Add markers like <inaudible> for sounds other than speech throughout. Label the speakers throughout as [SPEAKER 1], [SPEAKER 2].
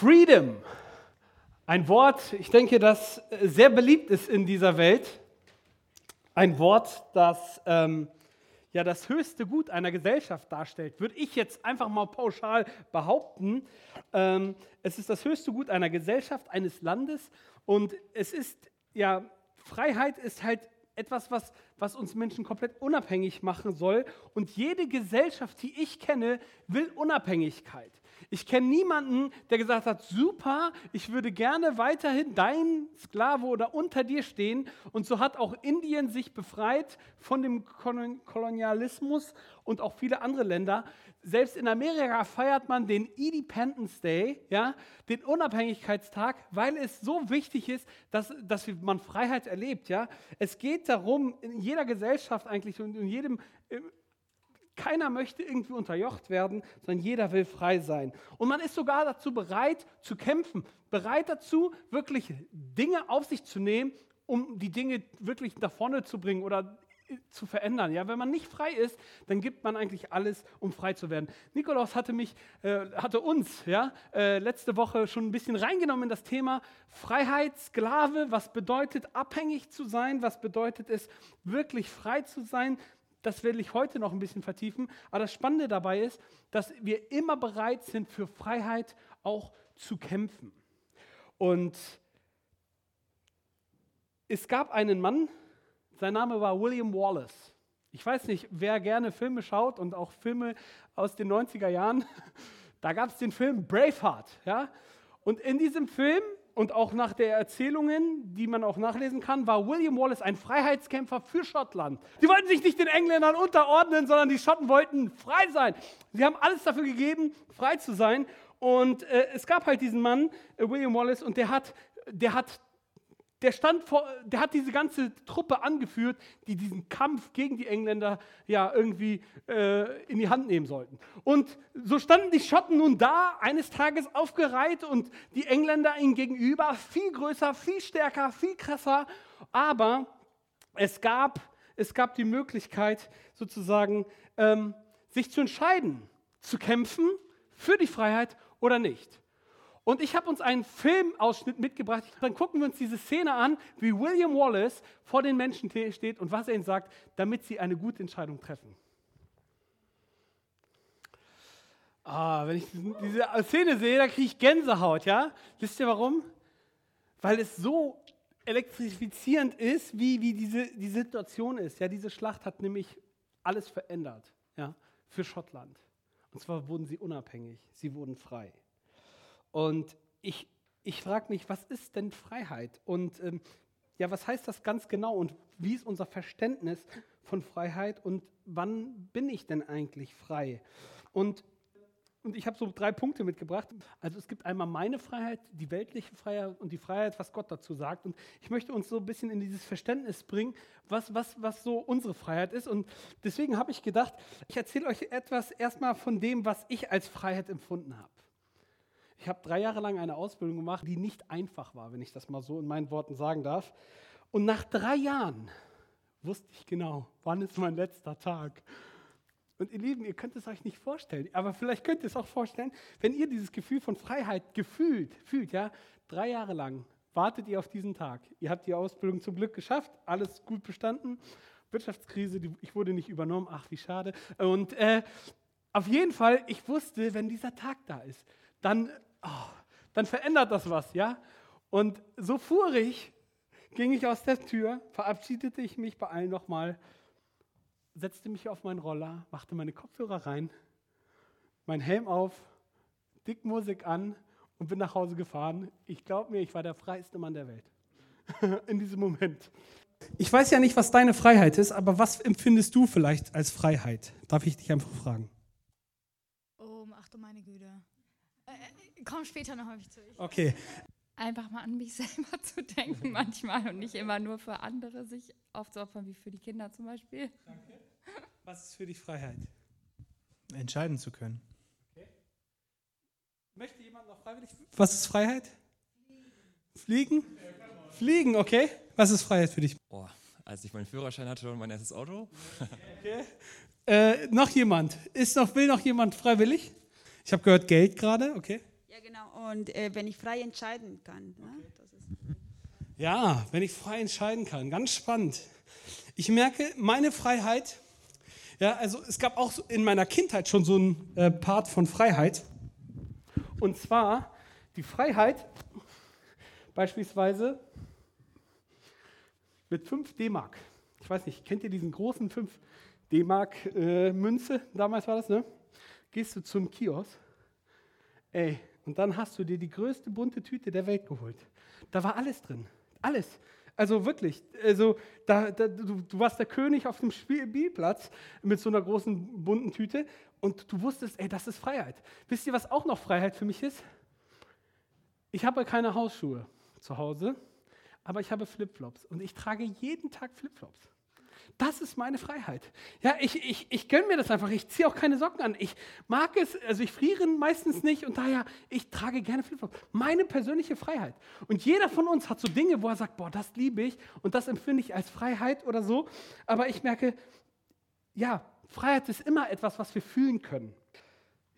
[SPEAKER 1] Freedom. Ein Wort, ich denke, das sehr beliebt ist in dieser Welt. Ein Wort, das ähm, ja das höchste Gut einer Gesellschaft darstellt, würde ich jetzt einfach mal pauschal behaupten. Ähm, es ist das höchste Gut einer Gesellschaft, eines Landes und es ist ja, Freiheit ist halt etwas, was, was uns Menschen komplett unabhängig machen soll. Und jede Gesellschaft, die ich kenne, will Unabhängigkeit. Ich kenne niemanden, der gesagt hat, super, ich würde gerne weiterhin dein Sklave oder unter dir stehen. Und so hat auch Indien sich befreit von dem Kolonialismus und auch viele andere Länder. Selbst in Amerika feiert man den Independence Day, ja, den Unabhängigkeitstag, weil es so wichtig ist, dass, dass man Freiheit erlebt. Ja. Es geht darum, in jeder Gesellschaft eigentlich und in jedem keiner möchte irgendwie unterjocht werden, sondern jeder will frei sein. Und man ist sogar dazu bereit zu kämpfen, bereit dazu, wirklich Dinge auf sich zu nehmen, um die Dinge wirklich nach vorne zu bringen oder zu verändern. Ja, wenn man nicht frei ist, dann gibt man eigentlich alles, um frei zu werden. Nikolaus hatte mich, äh, hatte uns, ja, äh, letzte Woche schon ein bisschen reingenommen in das Thema Freiheit, Sklave. Was bedeutet abhängig zu sein? Was bedeutet es wirklich frei zu sein? Das will ich heute noch ein bisschen vertiefen. Aber das Spannende dabei ist, dass wir immer bereit sind, für Freiheit auch zu kämpfen. Und es gab einen Mann, sein Name war William Wallace. Ich weiß nicht, wer gerne Filme schaut und auch Filme aus den 90er Jahren. <laughs> Da gab es den Film Braveheart. Ja? Und in diesem Film und auch nach den Erzählungen, die man auch nachlesen kann, war William Wallace ein Freiheitskämpfer für Schottland. Die wollten sich nicht den Engländern unterordnen, sondern die Schotten wollten frei sein. Sie haben alles dafür gegeben, frei zu sein. Und äh, es gab halt diesen Mann, äh, William Wallace, und der hat, der hat der, stand vor, der hat diese ganze Truppe angeführt, die diesen Kampf gegen die Engländer ja irgendwie äh, in die Hand nehmen sollten. Und so standen die Schotten nun da, eines Tages aufgereiht und die Engländer ihnen gegenüber, viel größer, viel stärker, viel krasser. Aber es gab, es gab die Möglichkeit, sozusagen ähm, sich zu entscheiden, zu kämpfen für die Freiheit oder nicht. Und ich habe uns einen Filmausschnitt mitgebracht. Dann gucken wir uns diese Szene an, wie William Wallace vor den Menschen steht und was er ihnen sagt, damit sie eine gute Entscheidung treffen. Ah, wenn ich diese Szene sehe, da kriege ich Gänsehaut, ja? Wisst ihr warum? Weil es so elektrifizierend ist, wie, wie diese die Situation ist. Ja, diese Schlacht hat nämlich alles verändert, ja, für Schottland. Und zwar wurden sie unabhängig, sie wurden frei. Und ich, ich frage mich, was ist denn Freiheit? Und ähm, ja, was heißt das ganz genau? Und wie ist unser Verständnis von Freiheit? Und wann bin ich denn eigentlich frei? Und und ich habe so drei Punkte mitgebracht. Also es gibt einmal meine Freiheit, die weltliche Freiheit und die Freiheit, was Gott dazu sagt. Und ich möchte uns so ein bisschen in dieses Verständnis bringen, was, was, was so unsere Freiheit ist. Und deswegen habe ich gedacht, ich erzähle euch etwas erstmal von dem, was ich als Freiheit empfunden habe. Ich habe drei Jahre lang eine Ausbildung gemacht, die nicht einfach war, wenn ich das mal so in meinen Worten sagen darf. Und nach drei Jahren wusste ich genau, wann ist mein letzter Tag. Und ihr Lieben, ihr könnt es euch nicht vorstellen, aber vielleicht könnt ihr es auch vorstellen, wenn ihr dieses Gefühl von Freiheit gefühlt, fühlt, ja, drei Jahre lang wartet ihr auf diesen Tag. Ihr habt die Ausbildung zum Glück geschafft, alles gut bestanden. Wirtschaftskrise, ich wurde nicht übernommen, ach wie schade. Und äh, auf jeden Fall, ich wusste, wenn dieser Tag da ist, dann oh, dann verändert das was, ja? Und so fuhr ich, ging ich aus der Tür, verabschiedete ich mich bei allen nochmal, setzte mich auf meinen Roller, machte meine Kopfhörer rein, mein Helm auf, dick Musik an und bin nach Hause gefahren. Ich glaube mir, ich war der freiste Mann der Welt <laughs> in diesem Moment. Ich weiß ja nicht, was deine Freiheit ist, aber was empfindest du vielleicht als Freiheit? Darf ich dich einfach fragen?
[SPEAKER 2] Oh, ach du meine Güte komm später noch auf zu.
[SPEAKER 1] Okay.
[SPEAKER 2] Einfach mal an mich <laughs> selber zu denken manchmal und nicht immer nur für andere sich aufzuopfern, wie für die Kinder zum Beispiel.
[SPEAKER 1] Danke. Was ist für dich Freiheit?
[SPEAKER 3] Entscheiden zu können. Okay.
[SPEAKER 1] Möchte jemand noch freiwillig? Was ist Freiheit? Fliegen? Fliegen, okay. Was ist Freiheit für dich?
[SPEAKER 4] Oh, als ich meinen Führerschein hatte und mein erstes Auto.
[SPEAKER 1] Okay. Äh, noch jemand? Ist noch, will noch jemand freiwillig? Ich habe gehört, Geld gerade, okay.
[SPEAKER 5] Ja, genau. Und äh, wenn ich frei entscheiden kann. Ne? Das ist
[SPEAKER 1] Ja, wenn ich frei entscheiden kann. Ganz spannend. Ich merke, meine Freiheit, ja, also es gab auch in meiner Kindheit schon so einen äh, Part von Freiheit. Und zwar die Freiheit, beispielsweise mit 5 D-Mark. Ich weiß nicht, kennt ihr diesen großen 5 D-Mark-Münze? Äh, Damals war das, ne? Gehst du zum Kiosk, ey, und dann hast du dir die größte bunte Tüte der Welt geholt. Da war alles drin. Alles. Also wirklich, also da, da, du, du, warst der König auf dem Spielplatz mit so einer großen bunten Tüte und du wusstest, ey, das ist Freiheit. Wisst ihr, was auch noch Freiheit für mich ist? Ich habe keine Hausschuhe zu Hause, aber ich habe Flipflops und ich trage jeden Tag Flipflops. Das ist meine Freiheit. Ja, ich, ich, ich gönne mir das einfach. Ich ziehe auch keine Socken an. Ich mag es, also ich friere meistens nicht und daher, ich trage gerne Flipflops. Meine persönliche Freiheit. Und jeder von uns hat so Dinge, wo er sagt, boah, das liebe ich und das empfinde ich als Freiheit oder so. Aber ich merke, ja, Freiheit ist immer etwas, was wir fühlen können.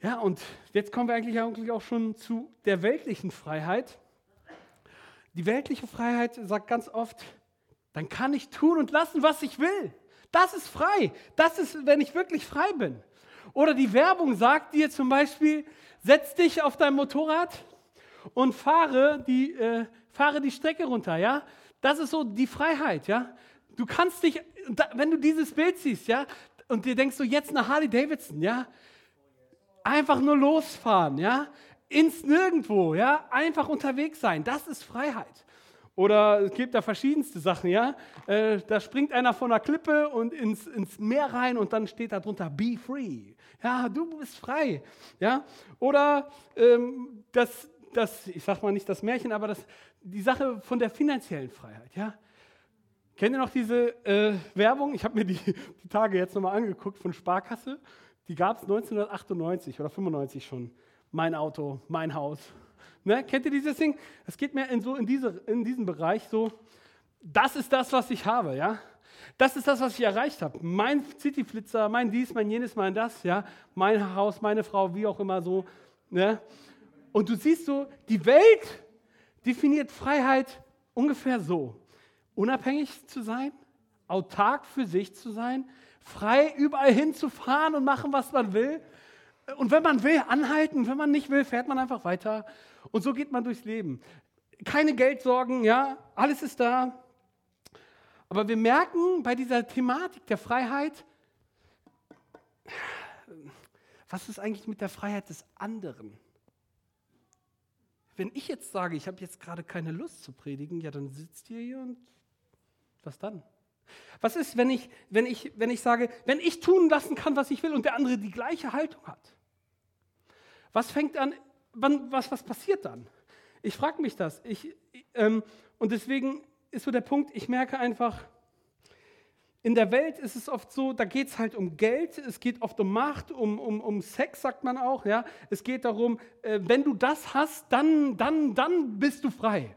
[SPEAKER 1] Ja, und jetzt kommen wir eigentlich auch schon zu der weltlichen Freiheit. Die weltliche Freiheit sagt ganz oft, dann kann ich tun und lassen, was ich will. Das ist frei. Das ist, wenn ich wirklich frei bin. Oder die Werbung sagt dir zum Beispiel, setz dich auf dein Motorrad und fahre die, äh, fahre die Strecke runter. Ja? Das ist so die Freiheit. Ja? Du kannst dich, wenn du dieses Bild siehst, ja, und dir denkst so, jetzt eine Harley Davidson, ja, einfach nur losfahren, ja, ins Nirgendwo, ja, einfach unterwegs sein, das ist Freiheit. Oder es gibt da verschiedenste Sachen, ja. Äh, da springt einer von einer Klippe und ins, ins Meer rein und dann steht da drunter, be free. Ja, du bist frei. Ja. Oder ähm, das, das, ich sag mal nicht das Märchen, aber das, die Sache von der finanziellen Freiheit, ja. Kennt ihr noch diese äh, Werbung? Ich habe mir die, <laughs> die Tage jetzt nochmal angeguckt von Sparkasse. Die gab es 1998 oder 95 schon. Mein Auto, mein Haus, Ne? Kennt ihr dieses Ding? Es geht mir in, so in, diese, in diesem Bereich so, das ist das, was ich habe, ja. Das ist das, was ich erreicht habe. Mein Cityflitzer, mein dies, mein jenes, mein das, ja. Mein Haus, meine Frau, wie auch immer so. Ne? Und du siehst so, die Welt definiert Freiheit ungefähr so. Unabhängig zu sein, autark für sich zu sein, frei überall hinzufahren und machen, was man will. Und wenn man will, anhalten. Wenn man nicht will, fährt man einfach weiter. Und so geht man durchs Leben. Keine Geldsorgen, ja, alles ist da. Aber wir merken bei dieser Thematik der Freiheit, was ist eigentlich mit der Freiheit des anderen? Wenn ich jetzt sage, ich habe jetzt gerade keine Lust zu predigen, ja, dann sitzt ihr hier und was dann? Was ist, wenn ich, wenn ich, wenn ich sage, wenn ich tun lassen kann, was ich will und der andere die gleiche Haltung hat? Was fängt an, wann, was, was passiert dann? Ich frage mich das. Ich, ähm, und deswegen ist so der Punkt, ich merke einfach, in der Welt ist es oft so, da geht es halt um Geld, es geht oft um Macht, um, um, um Sex, sagt man auch. Ja? Es geht darum, äh, wenn du das hast, dann, dann, dann bist du frei.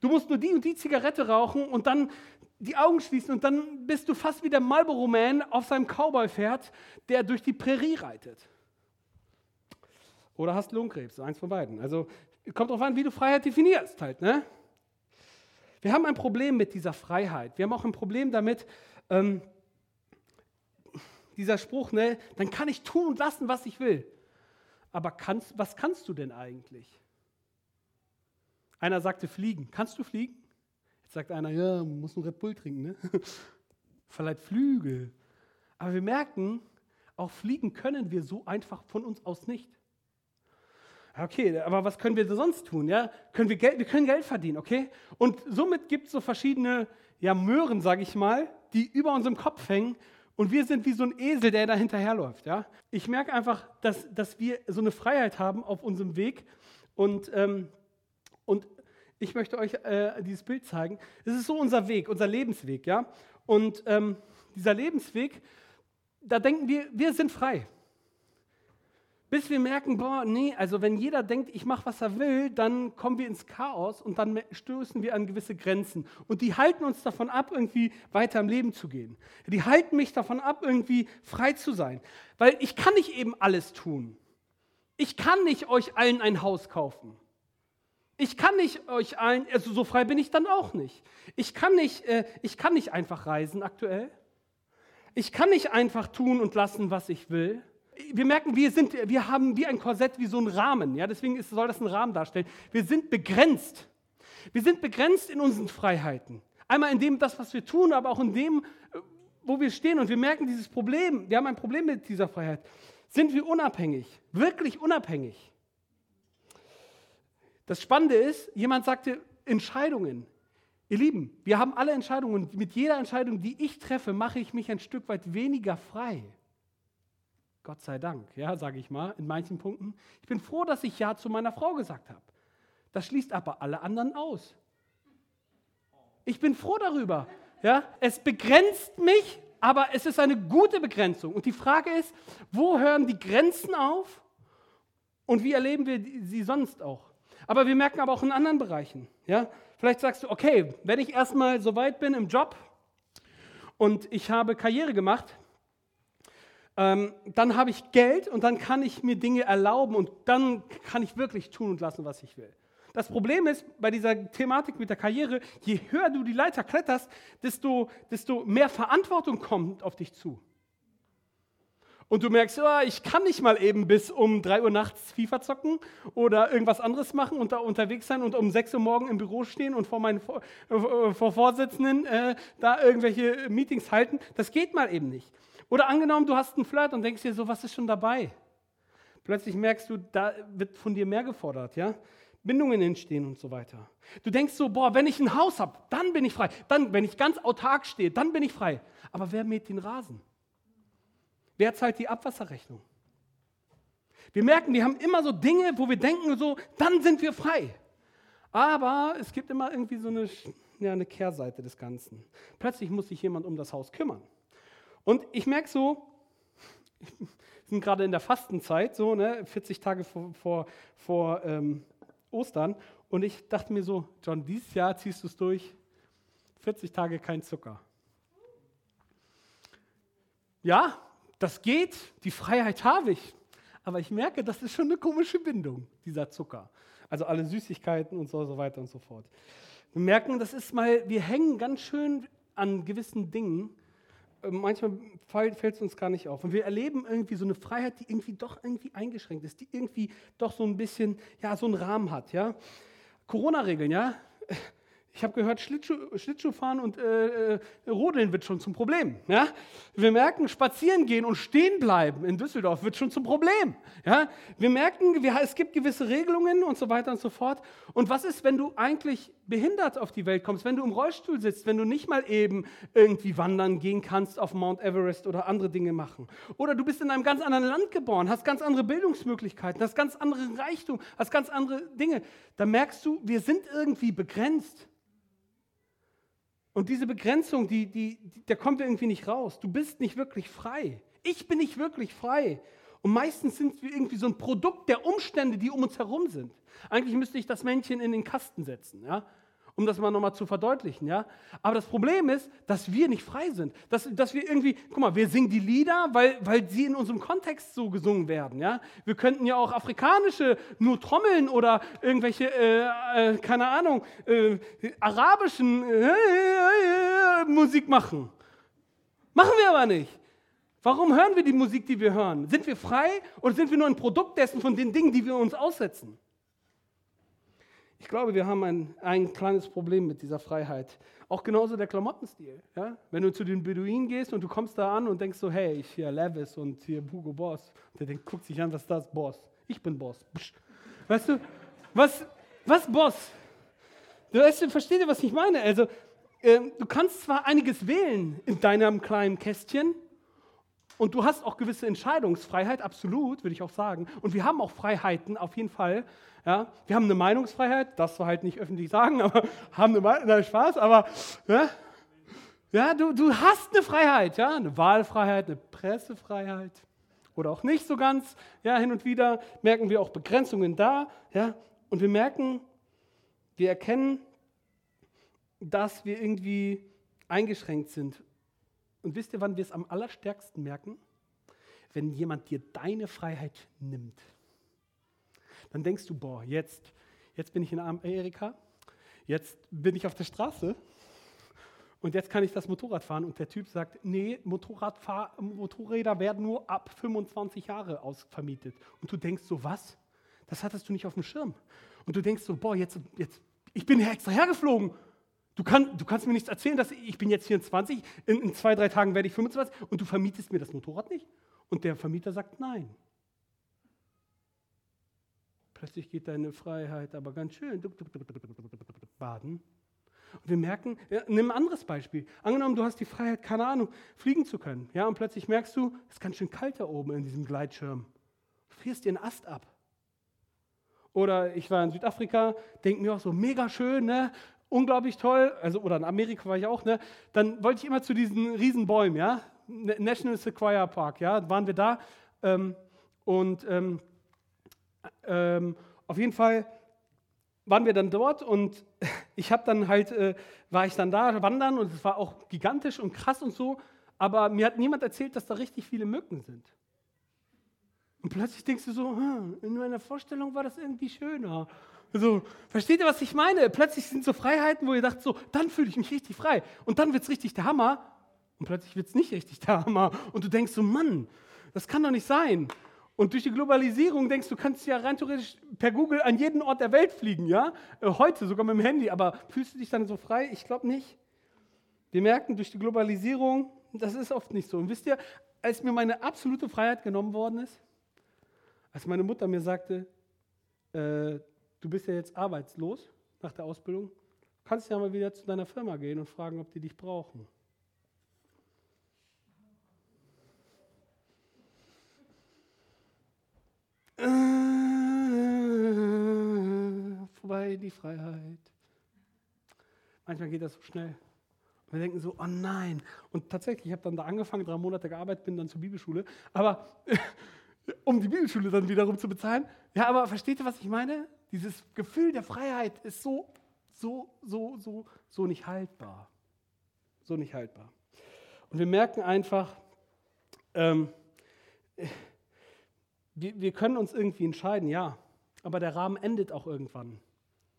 [SPEAKER 1] Du musst nur die und die Zigarette rauchen und dann die Augen schließen und dann bist du fast wie der Marlboro Man auf seinem Cowboy-Pferd, der durch die Prärie reitet. Oder hast Lungenkrebs, eins von beiden. Also kommt darauf an, wie du Freiheit definierst halt. Ne? Wir haben ein Problem mit dieser Freiheit. Wir haben auch ein Problem damit, ähm, dieser Spruch, ne, dann kann ich tun und lassen, was ich will. Aber kannst, was kannst du denn eigentlich? Einer sagte fliegen. Kannst du fliegen? Jetzt sagt einer, ja, muss einen Red Bull trinken. Ne? <laughs> Verleiht Flügel. Aber wir merken, auch fliegen können wir so einfach von uns aus nicht. Okay, aber was können wir sonst tun? Ja? Können wir, Geld, wir können Geld verdienen, okay? Und somit gibt es so verschiedene ja, Möhren, sage ich mal, die über unserem Kopf hängen und wir sind wie so ein Esel, der da hinterherläuft. Ja? Ich merke einfach, dass, dass wir so eine Freiheit haben auf unserem Weg und, ähm, und ich möchte euch äh, dieses Bild zeigen. Es ist so unser Weg, unser Lebensweg. Ja? Und ähm, dieser Lebensweg, da denken wir, wir sind frei. Bis wir merken, boah, nee, also wenn jeder denkt, ich mache, was er will, dann kommen wir ins Chaos und dann stößen wir an gewisse Grenzen. Und die halten uns davon ab, irgendwie weiter im Leben zu gehen. Die halten mich davon ab, irgendwie frei zu sein. Weil ich kann nicht eben alles tun. Ich kann nicht euch allen ein Haus kaufen. Ich kann nicht euch allen, also so frei bin ich dann auch nicht. Ich kann nicht, äh, ich kann nicht einfach reisen aktuell. Ich kann nicht einfach tun und lassen, was ich will. Wir merken, wir, sind, wir haben wie ein Korsett, wie so ein Rahmen. Ja? Deswegen ist, soll das einen Rahmen darstellen. Wir sind begrenzt. Wir sind begrenzt in unseren Freiheiten. Einmal in dem, das, was wir tun, aber auch in dem, äh, wo wir stehen. Und wir merken dieses Problem. Wir haben ein Problem mit dieser Freiheit. Sind wir unabhängig? Wirklich unabhängig? Das Spannende ist, jemand sagte, Entscheidungen. Ihr Lieben, wir haben alle Entscheidungen und mit jeder Entscheidung, die ich treffe, mache ich mich ein Stück weit weniger frei. Gott sei Dank, ja, sage ich mal, in manchen Punkten. Ich bin froh, dass ich Ja zu meiner Frau gesagt habe. Das schließt aber alle anderen aus. Ich bin froh darüber. Ja, es begrenzt mich, aber es ist eine gute Begrenzung. Und die Frage ist, wo hören die Grenzen auf und wie erleben wir sie sonst auch? Aber wir merken aber auch in anderen Bereichen. Ja? Vielleicht sagst du, okay, wenn ich erstmal so weit bin im Job und ich habe Karriere gemacht, ähm, dann habe ich Geld und dann kann ich mir Dinge erlauben und dann kann ich wirklich tun und lassen, was ich will. Das Problem ist bei dieser Thematik mit der Karriere, je höher du die Leiter kletterst, desto, desto mehr Verantwortung kommt auf dich zu. Und du merkst, oh, ich kann nicht mal eben bis um 3 Uhr nachts FIFA zocken oder irgendwas anderes machen und da unterwegs sein und um 6 Uhr morgen im Büro stehen und vor meinen vor, äh, vor Vorsitzenden äh, da irgendwelche Meetings halten. Das geht mal eben nicht. Oder angenommen, du hast einen Flirt und denkst dir so, was ist schon dabei? Plötzlich merkst du, da wird von dir mehr gefordert, ja? Bindungen entstehen und so weiter. Du denkst so, boah, wenn ich ein Haus habe, dann bin ich frei. Dann, wenn ich ganz autark stehe, dann bin ich frei. Aber wer mäht den Rasen? Wer zahlt die Abwasserrechnung? Wir merken, wir haben immer so Dinge, wo wir denken, so, dann sind wir frei. Aber es gibt immer irgendwie so eine, ja, eine Kehrseite des Ganzen. Plötzlich muss sich jemand um das Haus kümmern. Und ich merke so, wir <laughs> sind gerade in der Fastenzeit, so ne, 40 Tage vor, vor, vor ähm, Ostern. Und ich dachte mir so, John, dieses Jahr ziehst du es durch. 40 Tage kein Zucker. Ja, das geht, die Freiheit habe ich. Aber ich merke, das ist schon eine komische Bindung, dieser Zucker. Also alle Süßigkeiten und so, so weiter und so fort. Wir merken, das ist mal, wir hängen ganz schön an gewissen Dingen. Äh, manchmal fällt es uns gar nicht auf. Und wir erleben irgendwie so eine Freiheit, die irgendwie doch irgendwie eingeschränkt ist, die irgendwie doch so ein bisschen, ja, so einen Rahmen hat, ja. Corona-Regeln, ja. Ich habe gehört, Schlittschuh, Schlittschuhfahren und äh, äh, Rodeln wird schon zum Problem. Ja? Wir merken, spazieren gehen und stehen bleiben in Düsseldorf wird schon zum Problem. Ja? Wir merken, wir, es gibt gewisse Regelungen und so weiter und so fort. Und was ist, wenn du eigentlich behindert auf die Welt kommst, wenn du im Rollstuhl sitzt, wenn du nicht mal eben irgendwie wandern gehen kannst auf Mount Everest oder andere Dinge machen? Oder du bist in einem ganz anderen Land geboren, hast ganz andere Bildungsmöglichkeiten, hast ganz andere Reichtum, hast ganz andere Dinge. Da merkst du, wir sind irgendwie begrenzt. Und diese Begrenzung, die, die, die, da kommt irgendwie nicht raus. Du bist nicht wirklich frei. Ich bin nicht wirklich frei. Und meistens sind wir irgendwie so ein Produkt der Umstände, die um uns herum sind. Eigentlich müsste ich das Männchen in den Kasten setzen. Ja? um das mal nochmal zu verdeutlichen. Ja? Aber das Problem ist, dass wir nicht frei sind. Dass, dass wir irgendwie, guck mal, wir singen die Lieder, weil, weil sie in unserem Kontext so gesungen werden. Ja? Wir könnten ja auch afrikanische nur Trommeln oder irgendwelche, äh, äh, keine Ahnung, äh, arabischen äh, äh, Musik machen. Machen wir aber nicht. Warum hören wir die Musik, die wir hören? Sind wir frei oder sind wir nur ein Produkt dessen von den Dingen, die wir uns aussetzen? Ich glaube, wir haben ein, ein kleines Problem mit dieser Freiheit. Auch genauso der Klamottenstil. Ja? Wenn du zu den Beduinen gehst und du kommst da an und denkst so, hey, ich hier Levis und hier Hugo Boss. Der denkt, guckt sich an, was ist das? Boss. Ich bin Boss. Weißt du, was, was Boss? Du, weißt, verstehst du, was ich meine? Also, äh, du kannst zwar einiges wählen in deinem kleinen Kästchen, und du hast auch gewisse Entscheidungsfreiheit, absolut, würde ich auch sagen. Und wir haben auch Freiheiten, auf jeden Fall. Ja, wir haben eine Meinungsfreiheit, das wir halt nicht öffentlich sagen, <laughs> aber haben eine Meinung, Spaß, aber ja, ja du, du hast eine Freiheit, ja, eine Wahlfreiheit, eine Pressefreiheit oder auch nicht so ganz. Ja, hin und wieder merken wir auch Begrenzungen da, ja, und wir merken, wir erkennen, dass wir irgendwie eingeschränkt sind. Und wisst ihr, wann wir es am allerstärksten merken? Wenn jemand dir deine Freiheit nimmt. dann denkst du, boah, jetzt, jetzt bin ich in Amerika, jetzt bin ich auf der Straße und jetzt kann ich das Motorrad fahren. Und der Typ sagt, nee, Motorräder werden nur ab 25 Jahre ausvermietet. Und du denkst so, was? Das hattest du nicht auf dem Schirm. Und du denkst so, boah, jetzt, jetzt ich bin extra hergeflogen. Du, kann, du kannst mir nichts erzählen, dass ich, bin jetzt 24, in, in zwei, drei Tagen werde ich 25 und du vermietest mir das Motorrad nicht? Und der Vermieter sagt nein. Plötzlich geht deine Freiheit aber ganz schön baden. Und wir merken, ja, nimm ein anderes Beispiel. Angenommen, du hast die Freiheit, keine Ahnung, fliegen zu können. Ja, und plötzlich merkst du, es ist ganz schön kalt da oben in diesem Gleitschirm. Du frierst dir einen Ast ab. Oder ich war in Südafrika, denke mir auch so, mega schön, ne? Unglaublich toll. Also, oder in Amerika war ich auch. Ne? Dann wollte ich immer zu diesen Riesenbäumen, ja? National Sequoia Park, ja, waren wir da. Ähm, und ähm, ähm, auf jeden Fall waren wir dann dort und <laughs> ich habe dann halt, äh, war ich dann da wandern und es war auch gigantisch und krass und so, aber mir hat niemand erzählt, dass da richtig viele Mücken sind. Und plötzlich denkst du so, hm, in meiner Vorstellung war das irgendwie schöner. Also, versteht ihr, was ich meine? Plötzlich sind so Freiheiten, wo ihr dacht, so, dann fühle ich mich richtig frei. Und dann wird es richtig der Hammer. Und plötzlich wird es nicht richtig der Hammer. Und du denkst so, Mann, das kann doch nicht sein. Und durch die Globalisierung denkst du, kannst ja rein theoretisch per Google an jeden Ort der Welt fliegen, ja? Äh, heute sogar mit dem Handy, aber fühlst du dich dann so frei? Ich glaube nicht. Wir merken durch die Globalisierung, das ist oft nicht so. Und wisst ihr, als mir meine absolute Freiheit genommen worden ist, als meine Mutter mir sagte, äh, du bist ja jetzt arbeitslos nach der Ausbildung, kannst ja mal wieder zu deiner Firma gehen und fragen, ob die dich brauchen. vorbei die Freiheit. Manchmal geht das so schnell. Wir denken so, oh nein. Und tatsächlich, ich habe dann da angefangen, drei Monate gearbeitet, bin dann zur Bibelschule. Aber <laughs> um die Bibelschule dann wiederum zu bezahlen. Ja, aber versteht ihr, was ich meine? Dieses Gefühl der Freiheit ist so, so, so, so, so nicht haltbar. So nicht haltbar. Und wir merken einfach, ähm, wir, wir können uns irgendwie entscheiden, ja, aber der Rahmen endet auch irgendwann.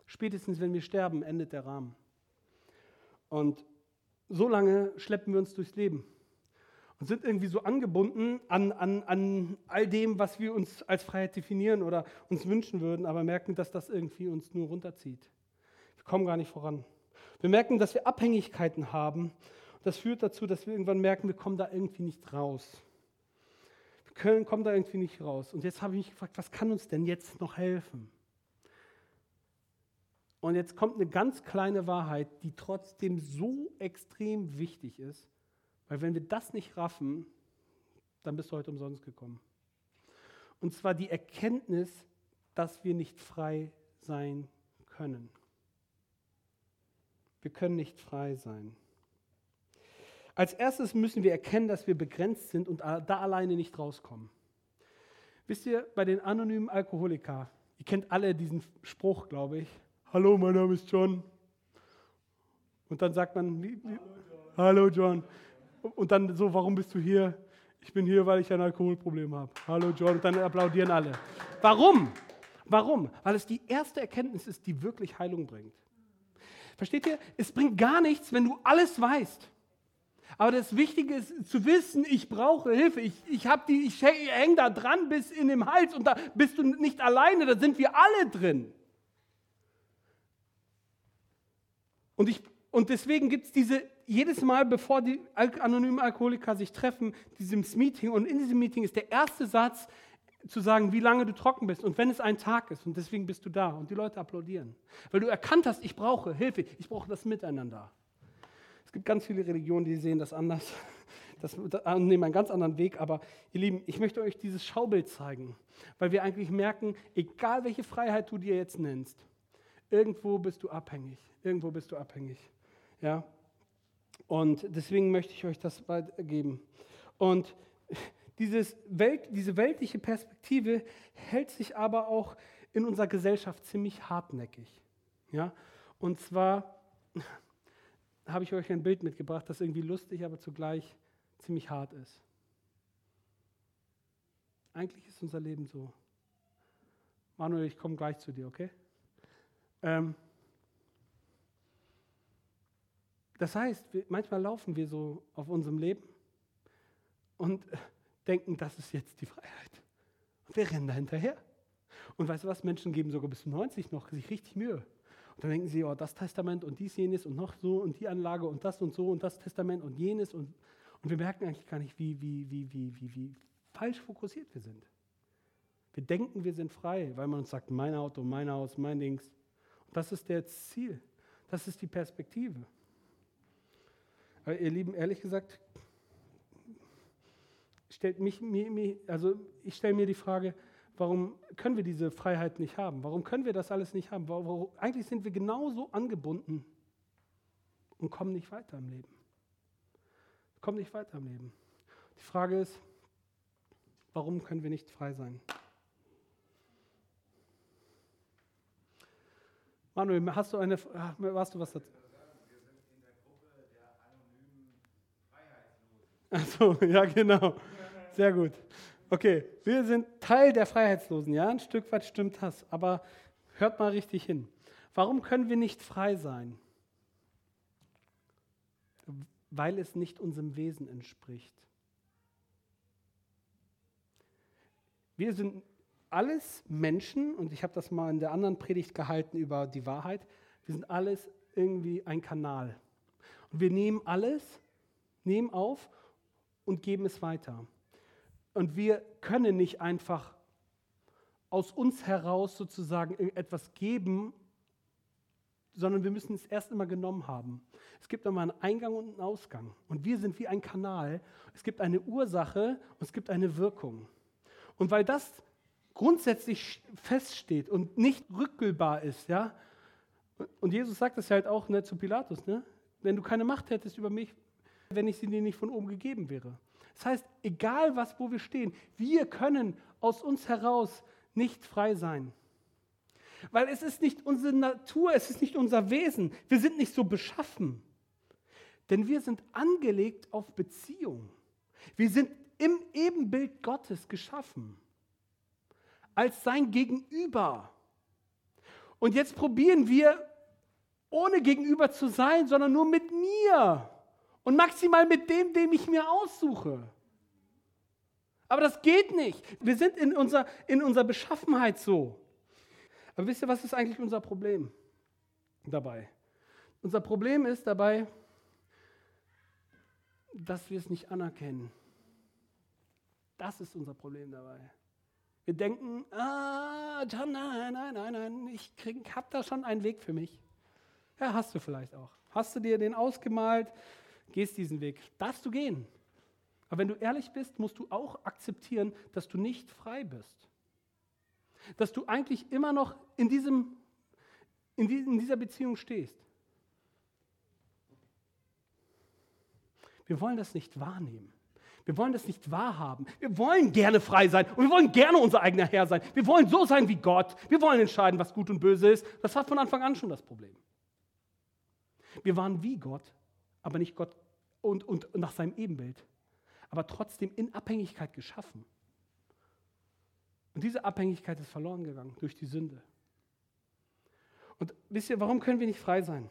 [SPEAKER 1] Spätestens, wenn wir sterben, endet der Rahmen. Und so lange schleppen wir uns durchs Leben und sind irgendwie so angebunden an, an, an all dem, was wir uns als Freiheit definieren oder uns wünschen würden, aber merken, dass das irgendwie uns nur runterzieht. Wir kommen gar nicht voran. Wir merken, dass wir Abhängigkeiten haben. Das führt dazu, dass wir irgendwann merken, wir kommen da irgendwie nicht raus. Wir können, kommen da irgendwie nicht raus. Und jetzt habe ich mich gefragt, was kann uns denn jetzt noch helfen? Und jetzt kommt eine ganz kleine Wahrheit, die trotzdem so extrem wichtig ist, weil wenn wir das nicht raffen, dann bist du heute umsonst gekommen. Und zwar die Erkenntnis, dass wir nicht frei sein können. Wir können nicht frei sein. Als erstes müssen wir erkennen, dass wir begrenzt sind und da alleine nicht rauskommen. Wisst ihr, bei den anonymen Alkoholikern, ihr kennt alle diesen Spruch, glaube ich. Hallo, mein Name ist John. Und dann sagt man, wie, wie, Hallo John. Und dann so, warum bist du hier? Ich bin hier, weil ich ein Alkoholproblem habe. Hallo John. Und dann applaudieren alle. Warum? Warum? Weil es die erste Erkenntnis ist, die wirklich Heilung bringt. Versteht ihr? Es bringt gar nichts, wenn du alles weißt. Aber das Wichtige ist zu wissen, ich brauche Hilfe. Ich, ich, ich hänge da dran bis in den Hals und da bist du nicht alleine, da sind wir alle drin. Und, ich, und deswegen gibt es diese jedes Mal, bevor die anonymen Alkoholiker sich treffen, dieses Meeting, und in diesem Meeting ist der erste Satz zu sagen, wie lange du trocken bist und wenn es ein Tag ist und deswegen bist du da und die Leute applaudieren, weil du erkannt hast, ich brauche Hilfe, ich brauche das Miteinander. Es gibt ganz viele Religionen, die sehen das anders, <laughs> das, nehmen einen ganz anderen Weg, aber ihr Lieben, ich möchte euch dieses Schaubild zeigen, weil wir eigentlich merken, egal welche Freiheit du dir jetzt nennst, irgendwo bist du abhängig, irgendwo bist du abhängig. Ja? Und deswegen möchte ich euch das weitergeben. Und dieses Welt, diese weltliche Perspektive hält sich aber auch in unserer Gesellschaft ziemlich hartnäckig. Ja? Und zwar <laughs> habe ich euch ein Bild mitgebracht, das irgendwie lustig, aber zugleich ziemlich hart ist. Eigentlich ist unser Leben so. Manuel, ich komme gleich zu dir, okay? Ähm, das heißt, manchmal laufen wir so auf unserem Leben und denken, das ist jetzt die Freiheit. Und wir rennen da hinterher. Und weißt du was, Menschen geben sogar bis 90 noch sich richtig Mühe. Und dann denken sie, oh, das Testament und dies, jenes und noch so und die Anlage und das und so und das Testament und jenes. Und, und wir merken eigentlich gar nicht, wie, wie, wie, wie, wie, wie falsch fokussiert wir sind. Wir denken, wir sind frei, weil man uns sagt, mein Auto, mein Haus, mein Dings. Und das ist der Ziel. Das ist die Perspektive. Aber ihr Lieben, ehrlich gesagt, stellt mich, mir, mir, also ich stelle mir die Frage, warum können wir diese Freiheit nicht haben? Warum können wir das alles nicht haben? Warum, eigentlich sind wir genauso angebunden und kommen nicht weiter im Leben. Kommen nicht weiter im Leben. Die Frage ist, warum können wir nicht frei sein? Manuel, hast du eine, hast du was dazu? Achso, <laughs> ja, genau. Sehr gut. Okay, wir sind Teil der Freiheitslosen, ja, ein Stück weit stimmt das, aber hört mal richtig hin. Warum können wir nicht frei sein? Weil es nicht unserem Wesen entspricht. Wir sind alles Menschen, und ich habe das mal in der anderen Predigt gehalten über die Wahrheit, wir sind alles irgendwie ein Kanal. Und wir nehmen alles, nehmen auf und geben es weiter. Und wir können nicht einfach aus uns heraus sozusagen etwas geben, sondern wir müssen es erst immer genommen haben. Es gibt immer einen Eingang und einen Ausgang. Und wir sind wie ein Kanal. Es gibt eine Ursache und es gibt eine Wirkung. Und weil das grundsätzlich feststeht und nicht rückgelbar ist, ja, und Jesus sagt das halt auch ne, zu Pilatus, ne? wenn du keine Macht hättest über mich, wenn ich sie dir nicht von oben gegeben wäre. Das heißt, egal was, wo wir stehen, wir können aus uns heraus nicht frei sein. Weil es ist nicht unsere Natur, es ist nicht unser Wesen. Wir sind nicht so beschaffen. Denn wir sind angelegt auf Beziehung. Wir sind im Ebenbild Gottes geschaffen. Als sein Gegenüber. Und jetzt probieren wir, ohne Gegenüber zu sein, sondern nur mit mir und maximal mit dem, den ich mir aussuche. Aber das geht nicht. Wir sind in unserer, in unserer Beschaffenheit so. Aber wisst ihr, was ist eigentlich unser Problem dabei? Unser Problem ist dabei, dass wir es nicht anerkennen. Das ist unser Problem dabei. Wir denken, ah, nein, nein, nein, nein, ich habe da schon einen Weg für mich. Ja, hast du vielleicht auch. Hast du dir den ausgemalt? Gehst diesen Weg. Darfst du gehen. Aber wenn du ehrlich bist, musst du auch akzeptieren, dass du nicht frei bist. Dass du eigentlich immer noch in, diesem, in, dieser Beziehung stehst. Wir wollen das nicht wahrnehmen. Wir wollen das nicht wahrhaben. Wir wollen gerne frei sein und wir wollen gerne unser eigener Herr sein. Wir wollen so sein wie Gott. Wir wollen entscheiden, was gut und böse ist. Das war von Anfang an schon das Problem. Wir waren wie Gott, aber nicht Gott und, und nach seinem Ebenbild, aber trotzdem in Abhängigkeit geschaffen. Und diese Abhängigkeit ist verloren gegangen durch die Sünde. Und wisst ihr, warum können wir nicht frei sein?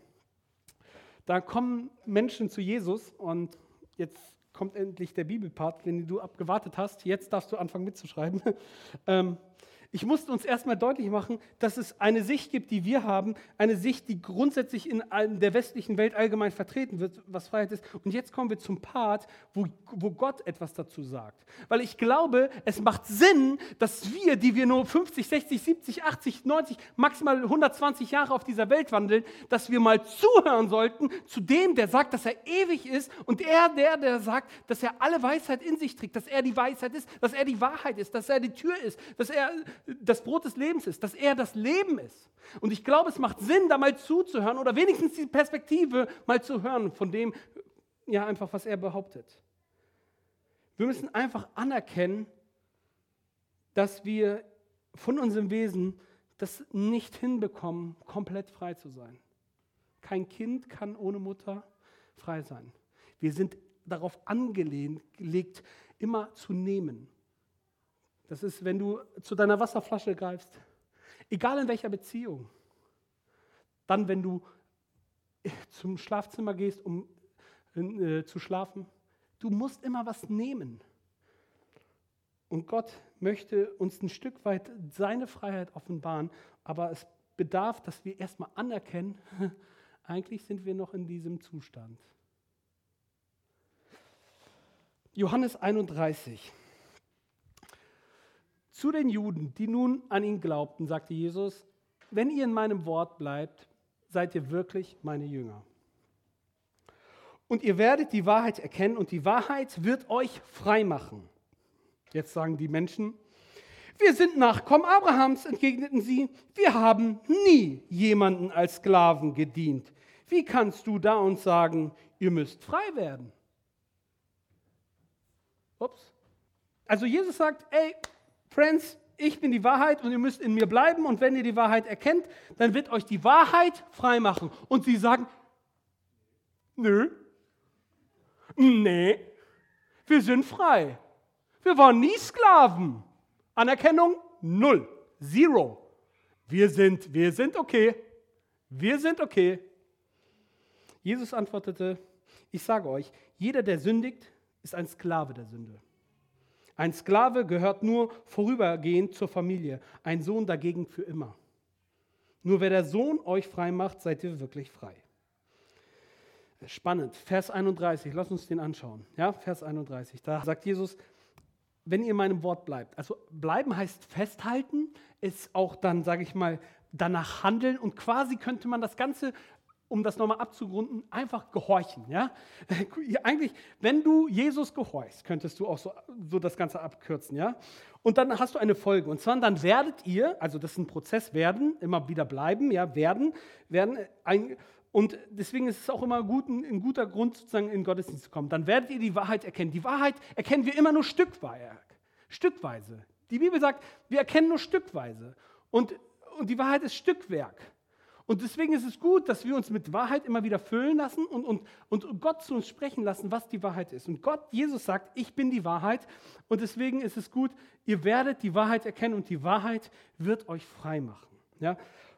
[SPEAKER 1] Da kommen Menschen zu Jesus und jetzt kommt endlich der Bibelpart, den du abgewartet hast. Jetzt darfst du anfangen mitzuschreiben. <laughs> ich musste uns erstmal deutlich machen, dass es eine Sicht gibt, die wir haben, eine Sicht, die grundsätzlich in der westlichen Welt allgemein vertreten wird, was Freiheit ist. Und jetzt kommen wir zum Part, wo, wo Gott etwas dazu sagt. Weil ich glaube, es macht Sinn, dass wir, die wir nur 50, 60, 70, 80, 90, maximal 120 Jahre auf dieser Welt wandeln, dass wir mal zuhören sollten zu dem, der sagt, dass er ewig ist und er, der, der sagt, dass er alle Weisheit in sich trägt, dass er die Weisheit ist, dass er die Wahrheit ist, dass er die Tür ist, dass er das Brot des Lebens ist, dass er das Leben ist. Und ich glaube, es macht Sinn, da mal zuzuhören oder wenigstens die Perspektive mal zu hören von dem, ja, einfach, was er behauptet. Wir müssen einfach anerkennen, dass wir von unserem Wesen das nicht hinbekommen, komplett frei zu sein. Kein Kind kann ohne Mutter frei sein. Wir sind darauf angelegt, immer zu nehmen. Das ist, wenn du zu deiner Wasserflasche greifst. Egal in welcher Beziehung. Dann, wenn du zum Schlafzimmer gehst, um äh, zu schlafen, du musst immer was nehmen. Und Gott möchte uns ein Stück weit seine Freiheit offenbaren, aber es bedarf, dass wir erstmal anerkennen, <laughs> eigentlich sind wir noch in diesem Zustand. Johannes 31. Zu den Juden, die nun an ihn glaubten, sagte Jesus, wenn ihr in meinem Wort bleibt, seid ihr wirklich meine Jünger. Und ihr werdet die Wahrheit erkennen und die Wahrheit wird euch frei machen. Jetzt sagen die Menschen, wir sind Nachkommen Abrahams, entgegneten sie. Wir haben nie jemanden als Sklaven gedient. Wie kannst du da uns sagen, ihr müsst frei werden? Ups. Also Jesus sagt, ey, Friends, ich bin die Wahrheit und ihr müsst in mir bleiben und wenn ihr die Wahrheit erkennt, dann wird euch die Wahrheit frei machen. Und sie sagen, nö, nee, wir sind frei. Wir waren nie Sklaven. Anerkennung null, zero. Wir sind, wir sind okay. Wir sind okay. Jesus antwortete, ich sage euch, jeder, der sündigt, ist ein Sklave der Sünde. Ein Sklave gehört nur vorübergehend zur Familie, ein Sohn dagegen für immer. Nur wer der Sohn euch frei macht, seid ihr wirklich frei. Spannend. Vers 31, lass uns den anschauen. Ja, Vers 31. Da sagt Jesus, wenn ihr meinem Wort bleibt. Also bleiben heißt festhalten, ist auch dann, sage ich mal, danach handeln und quasi könnte man das Ganze um das nochmal abzugrunden, einfach gehorchen. <laughs> Ja? Eigentlich, wenn du Jesus gehorchst, könntest du auch so, so das Ganze abkürzen. Ja? Und dann hast du eine Folge. Und zwar dann werdet ihr, also das ist ein Prozess, werden, immer wieder bleiben, ja, werden, werden, ein, und deswegen ist es auch immer gut, ein, ein guter Grund, sozusagen in Gottesdienst zu kommen. Dann werdet ihr die Wahrheit erkennen. Die Wahrheit erkennen wir immer nur stückweise. Stückweise. Die Bibel sagt, wir erkennen nur stückweise. Und, und die Wahrheit ist Stückwerk. Und deswegen ist es gut, dass wir uns mit Wahrheit immer wieder füllen lassen und, und, und Gott zu uns sprechen lassen, was die Wahrheit ist. Und Gott, Jesus sagt, ich bin die Wahrheit. Und deswegen ist es gut, ihr werdet die Wahrheit erkennen und die Wahrheit wird euch frei machen. Ja?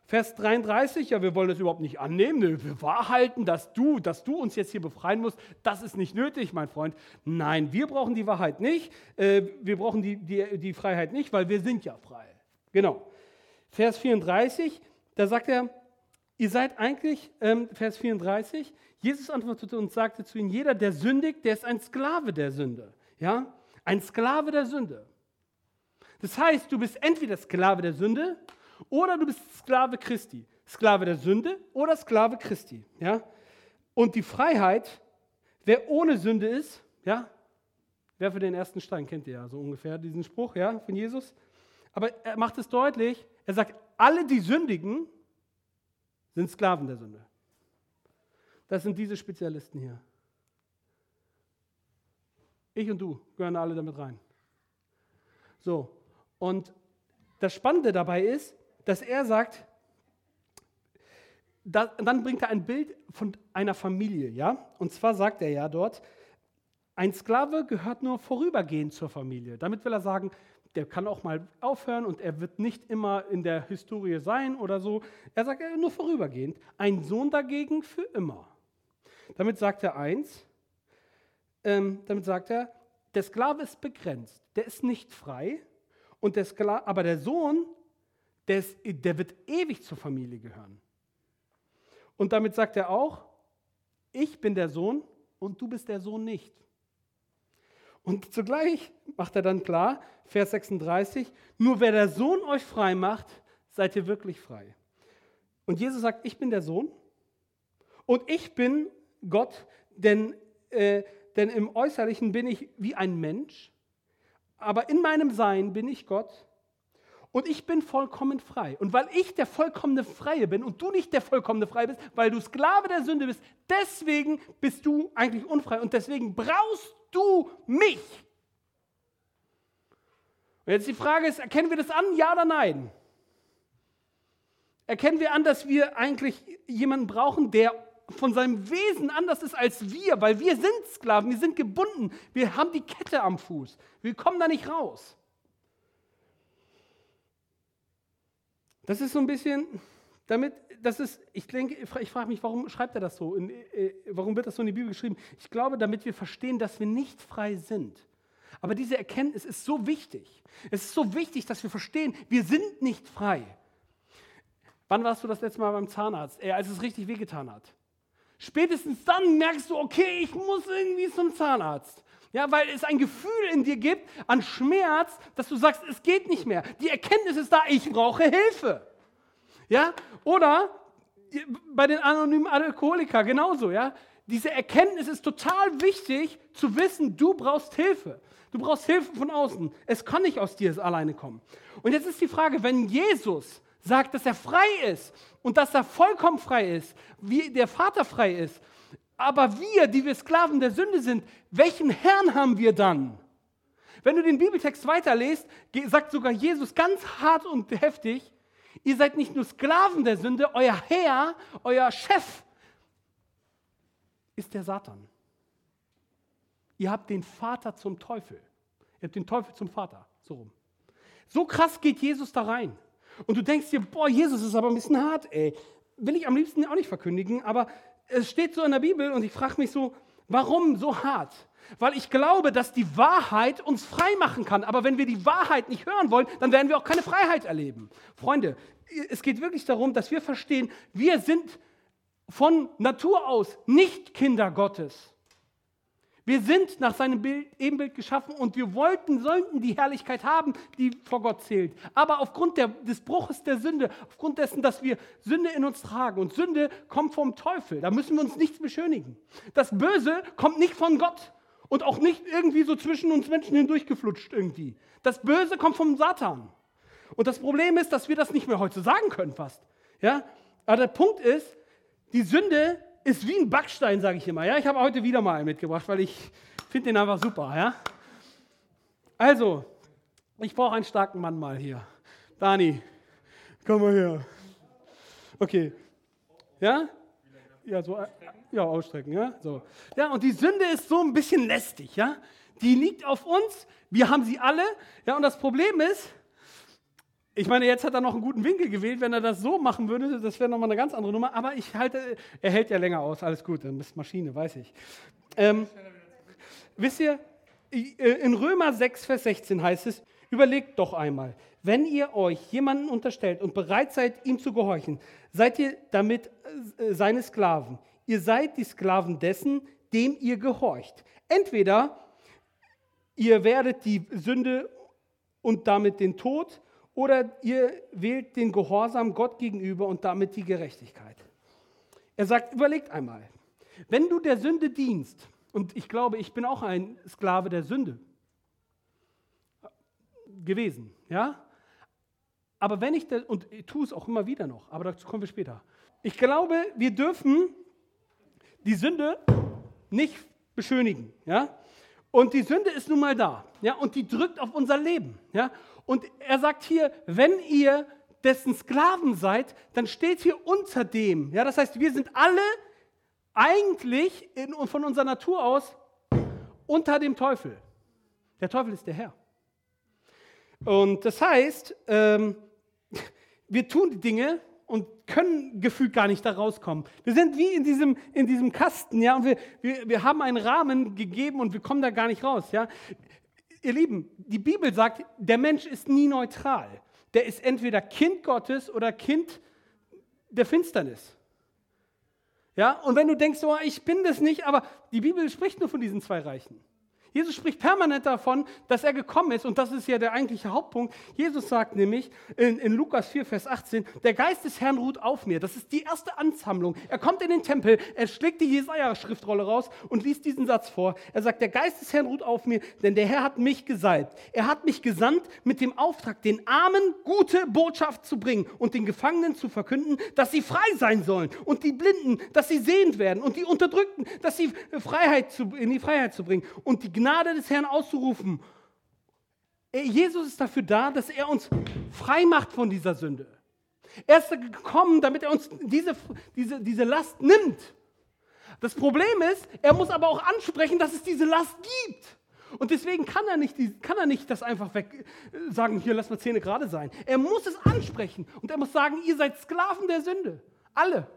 [SPEAKER 1] Vers 33, ja, wir wollen das überhaupt nicht annehmen, wir wahrhalten, dass du, dass du uns jetzt hier befreien musst, das ist nicht nötig, mein Freund. Nein, wir brauchen die Wahrheit nicht, äh, wir brauchen die, die, die Freiheit nicht, weil wir sind ja frei. Genau. Vers 34, da sagt er, Ihr seid eigentlich, ähm, Vers 34, Jesus antwortete und sagte zu ihnen, jeder, der sündigt, der ist ein Sklave der Sünde. Ja? Ein Sklave der Sünde. Das heißt, du bist entweder Sklave der Sünde oder du bist Sklave Christi. Sklave der Sünde oder Sklave Christi. Ja? Und die Freiheit, wer ohne Sünde ist, ja, wer für den ersten Stein kennt ihr ja so ungefähr diesen Spruch ja, von Jesus. Aber er macht es deutlich, er sagt, alle, die sündigen, sind Sklaven der Sünde. Das sind diese Spezialisten hier. Ich und du gehören alle damit rein. So, und das Spannende dabei ist, dass er sagt, da, dann bringt er ein Bild von einer Familie, ja? Und zwar sagt er ja dort, ein Sklave gehört nur vorübergehend zur Familie. Damit will er sagen, der kann auch mal aufhören und er wird nicht immer in der Historie sein oder so. Er sagt er nur vorübergehend. Ein Sohn dagegen für immer. Damit sagt er eins, ähm, damit sagt er, der Sklave ist begrenzt, der ist nicht frei, und der Skla aber der Sohn, der, ist, der wird ewig zur Familie gehören. Und damit sagt er auch, ich bin der Sohn und du bist der Sohn nicht. Und zugleich macht er dann klar, Vers 36, nur wer der Sohn euch frei macht, seid ihr wirklich frei. Und Jesus sagt, ich bin der Sohn und ich bin Gott, denn, äh, denn im Äußerlichen bin ich wie ein Mensch, aber in meinem Sein bin ich Gott und ich bin vollkommen frei. Und weil ich der vollkommene Freie bin und du nicht der vollkommene Freie bist, weil du Sklave der Sünde bist, deswegen bist du eigentlich unfrei und deswegen brauchst du mich. Und jetzt die Frage ist, erkennen wir das an, ja oder nein? Erkennen wir an, dass wir eigentlich jemanden brauchen, der von seinem Wesen anders ist als wir, weil wir sind Sklaven, wir sind gebunden, wir haben die Kette am Fuß, wir kommen da nicht raus. Das ist so ein bisschen, damit, das ist, ich denke, ich frage mich, warum schreibt er das so? In, äh, warum wird das so in die Bibel geschrieben? Ich glaube, damit wir verstehen, dass wir nicht frei sind. Aber diese Erkenntnis ist so wichtig. Es ist so wichtig, dass wir verstehen, wir sind nicht frei. Wann warst du das letzte Mal beim Zahnarzt? Äh, als es richtig wehgetan hat. Spätestens dann merkst du, okay, ich muss irgendwie zum Zahnarzt. Ja, weil es ein Gefühl in dir gibt an Schmerz, dass du sagst, es geht nicht mehr. Die Erkenntnis ist da, ich brauche Hilfe. Ja, oder bei den anonymen Alkoholikern genauso, ja. Diese Erkenntnis ist total wichtig zu wissen, du brauchst Hilfe. Du brauchst Hilfe von außen. Es kann nicht aus dir alleine kommen. Und jetzt ist die Frage, wenn Jesus sagt, dass er frei ist und dass er vollkommen frei ist, wie der Vater frei ist, aber wir, die wir Sklaven der Sünde sind, welchen Herrn haben wir dann? Wenn du den Bibeltext weiterlest, sagt sogar Jesus ganz hart und heftig, ihr seid nicht nur Sklaven der Sünde, euer Herr, euer Chef ist der Satan. Ihr habt den Vater zum Teufel. Ihr habt den Teufel zum Vater. So rum. So krass geht Jesus da rein. Und du denkst dir, boah, Jesus ist aber ein bisschen hart, ey. Will ich am liebsten auch nicht verkündigen, aber es steht so in der Bibel und ich frage mich so, warum so hart? Weil ich glaube, dass die Wahrheit uns frei machen kann. Aber wenn wir die Wahrheit nicht hören wollen, dann werden wir auch keine Freiheit erleben. Freunde, es geht wirklich darum, dass wir verstehen, wir sind von Natur aus nicht Kinder Gottes. Wir sind nach seinem Bild, Ebenbild geschaffen und wir wollten, sollten die Herrlichkeit haben, die vor Gott zählt. Aber aufgrund der, des Bruches der Sünde, aufgrund dessen, dass wir Sünde in uns tragen und Sünde kommt vom Teufel, da müssen wir uns nichts beschönigen. Das Böse kommt nicht von Gott und auch nicht irgendwie so zwischen uns Menschen hindurchgeflutscht irgendwie. Das Böse kommt vom Satan. Und das Problem ist, dass wir das nicht mehr heute sagen können fast. Ja? Aber der Punkt ist, die Sünde ist wie ein Backstein, sage ich immer. Ja? Ich habe heute wieder mal einen mitgebracht, weil ich finde den einfach super. Ja? Also, ich brauche einen starken Mann mal hier. Dani, komm mal her. Okay. Ja? Ja, so, ja, ausstrecken, ja, so. Ja, und die Sünde ist so ein bisschen lästig, ja. Die liegt auf uns, wir haben sie alle, ja, und das Problem ist, ich meine, jetzt hat er noch einen guten Winkel gewählt. Wenn er das so machen würde, das wäre nochmal eine ganz andere Nummer. Aber ich halte, er hält ja länger aus. Alles gut, dann bist Maschine, weiß ich. Ähm, wisst ihr, in Römer 6, Vers 16 heißt es, überlegt doch einmal, wenn ihr euch jemanden unterstellt und bereit seid, ihm zu gehorchen, seid ihr damit äh, seine Sklaven. Ihr seid die Sklaven dessen, dem ihr gehorcht. Entweder ihr werdet die Sünde und damit den Tod oder ihr wählt den Gehorsam Gott gegenüber und damit die Gerechtigkeit. Er sagt, überlegt einmal, wenn du der Sünde dienst, und ich glaube, ich bin auch ein Sklave der Sünde gewesen, ja? Aber wenn ich, das, und ich tue es auch immer wieder noch, aber dazu kommen wir später. Ich glaube, wir dürfen die Sünde nicht beschönigen, ja? Und die Sünde ist nun mal da, ja? Und die drückt auf unser Leben, ja? Und er sagt hier, wenn ihr dessen Sklaven seid, dann steht hier unter dem. Ja, das heißt, wir sind alle eigentlich in, von unserer Natur aus unter dem Teufel. Der Teufel ist der Herr. Und das heißt, ähm, wir tun die Dinge und können gefühlt gar nicht da rauskommen. Wir sind wie in diesem, in diesem Kasten, ja, und wir, wir, wir haben einen Rahmen gegeben und wir kommen da gar nicht raus, ja. Ihr Lieben, die Bibel sagt, der Mensch ist nie neutral. Der ist entweder Kind Gottes oder Kind der Finsternis. Ja, und wenn du denkst, oh, ich bin das nicht, aber die Bibel spricht nur von diesen zwei Reichen. Jesus spricht permanent davon, dass er gekommen ist und das ist ja der eigentliche Hauptpunkt. Jesus sagt nämlich in, in, Lukas 4, Vers 18, der Geist des Herrn ruht auf mir. Das ist die erste Ansammlung. Er kommt in den Tempel, er schlägt die Jesaja-Schriftrolle raus und liest diesen Satz vor. Er sagt, der Geist des Herrn ruht auf mir, denn der Herr hat mich gesalbt. Er hat mich gesandt mit dem Auftrag, den Armen gute Botschaft zu bringen und den Gefangenen zu verkünden, dass sie frei sein sollen und die Blinden, dass sie sehend werden und die Unterdrückten, dass sie Freiheit zu, in die Freiheit zu bringen und die Gnade des Herrn auszurufen. Jesus ist dafür da, dass er uns frei macht von dieser Sünde. Er ist gekommen, damit er uns diese, diese, diese Last nimmt. Das Problem ist, er muss aber auch ansprechen, dass es diese Last gibt. Und deswegen kann er nicht, kann er nicht das einfach weg äh, sagen, hier, lass mal Zähne gerade sein. Er muss es ansprechen und er muss sagen, ihr seid Sklaven der Sünde. Alle.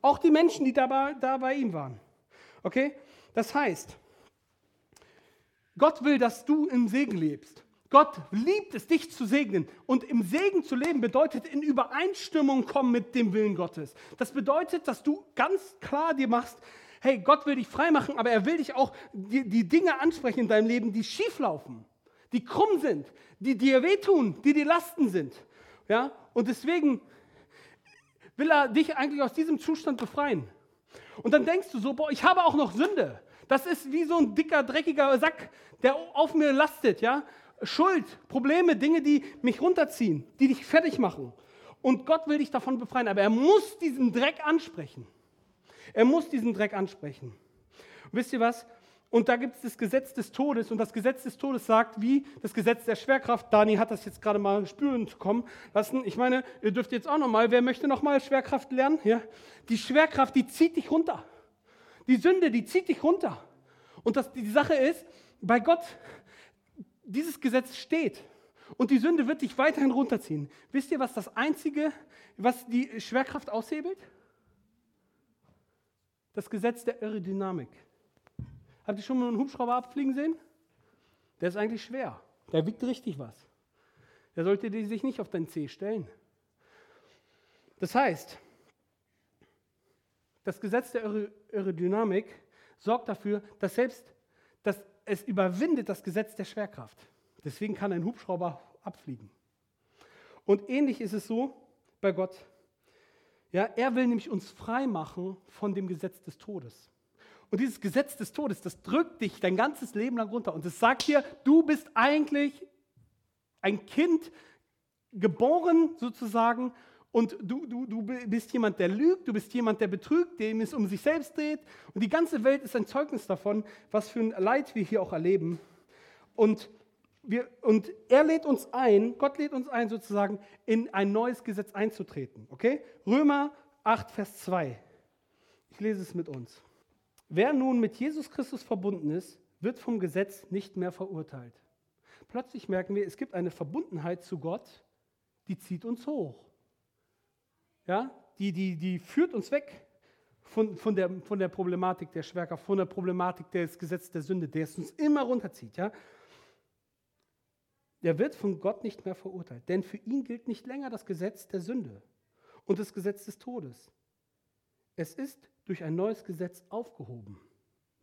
[SPEAKER 1] Auch die Menschen, die da bei, da bei ihm waren. Okay? Das heißt, Gott will, dass du im Segen lebst. Gott liebt es, dich zu segnen. Und im Segen zu leben bedeutet in Übereinstimmung kommen mit dem Willen Gottes. Das bedeutet, dass du ganz klar dir machst, hey, Gott will dich frei machen, aber er will dich auch die, die Dinge ansprechen in deinem Leben, die schief laufen, die krumm sind, die dir wehtun, die dir Lasten sind. Ja? Und deswegen will er dich eigentlich aus diesem Zustand befreien. Und dann denkst du so, boah, ich habe auch noch Sünde. Das ist wie so ein dicker, dreckiger Sack, der auf mir lastet, ja? Schuld, Probleme, Dinge, die mich runterziehen, die dich fertig machen. Und Gott will dich davon befreien, aber er muss diesen Dreck ansprechen. Er muss diesen Dreck ansprechen. Und wisst ihr was? Und da gibt es das Gesetz des Todes. Und das Gesetz des Todes sagt, wie das Gesetz der Schwerkraft. Dani hat das jetzt gerade mal spüren kommen lassen. Ich meine, ihr dürft jetzt auch noch mal. Wer möchte noch mal Schwerkraft lernen? Ja? Die Schwerkraft, die zieht dich runter. Die Sünde, die zieht dich runter. Und das, die Sache ist, bei Gott, dieses Gesetz steht. Und die Sünde wird dich weiterhin runterziehen. Wisst ihr, was das Einzige, was die Schwerkraft aushebelt? Das Gesetz der Aerodynamik. Habt ihr schon mal einen Hubschrauber abfliegen sehen? Der ist eigentlich schwer. Der wiegt richtig was. Der sollte sich nicht auf dein C stellen. Das heißt, das Gesetz der Aer- Aerodynamik sorgt dafür, dass selbst dass es überwindet das Gesetz der Schwerkraft. Deswegen kann ein Hubschrauber abfliegen. Und ähnlich ist es so bei Gott. Ja, er will nämlich uns frei machen von dem Gesetz des Todes. Und dieses Gesetz des Todes, das drückt dich dein ganzes Leben lang runter. Und es sagt dir, du bist eigentlich ein Kind, geboren sozusagen. Und du, du, du bist jemand, der lügt, du bist jemand, der betrügt, dem es um sich selbst dreht. Und die ganze Welt ist ein Zeugnis davon, was für ein Leid wir hier auch erleben. Und, wir, und er lädt uns ein, Gott lädt uns ein, sozusagen in ein neues Gesetz einzutreten. Okay? Römer 8, Vers 2. Ich lese es mit uns. Wer nun mit Jesus Christus verbunden ist, wird vom Gesetz nicht mehr verurteilt. Plötzlich merken wir, es gibt eine Verbundenheit zu Gott, die zieht uns hoch. Ja, die, die, die führt uns weg von, von, der, von der Problematik der Schwerkraft, von der Problematik des Gesetzes der Sünde, der es uns immer runterzieht. Ja? Der wird von Gott nicht mehr verurteilt, denn für ihn gilt nicht länger das Gesetz der Sünde und das Gesetz des Todes. Es ist durch ein neues Gesetz aufgehoben,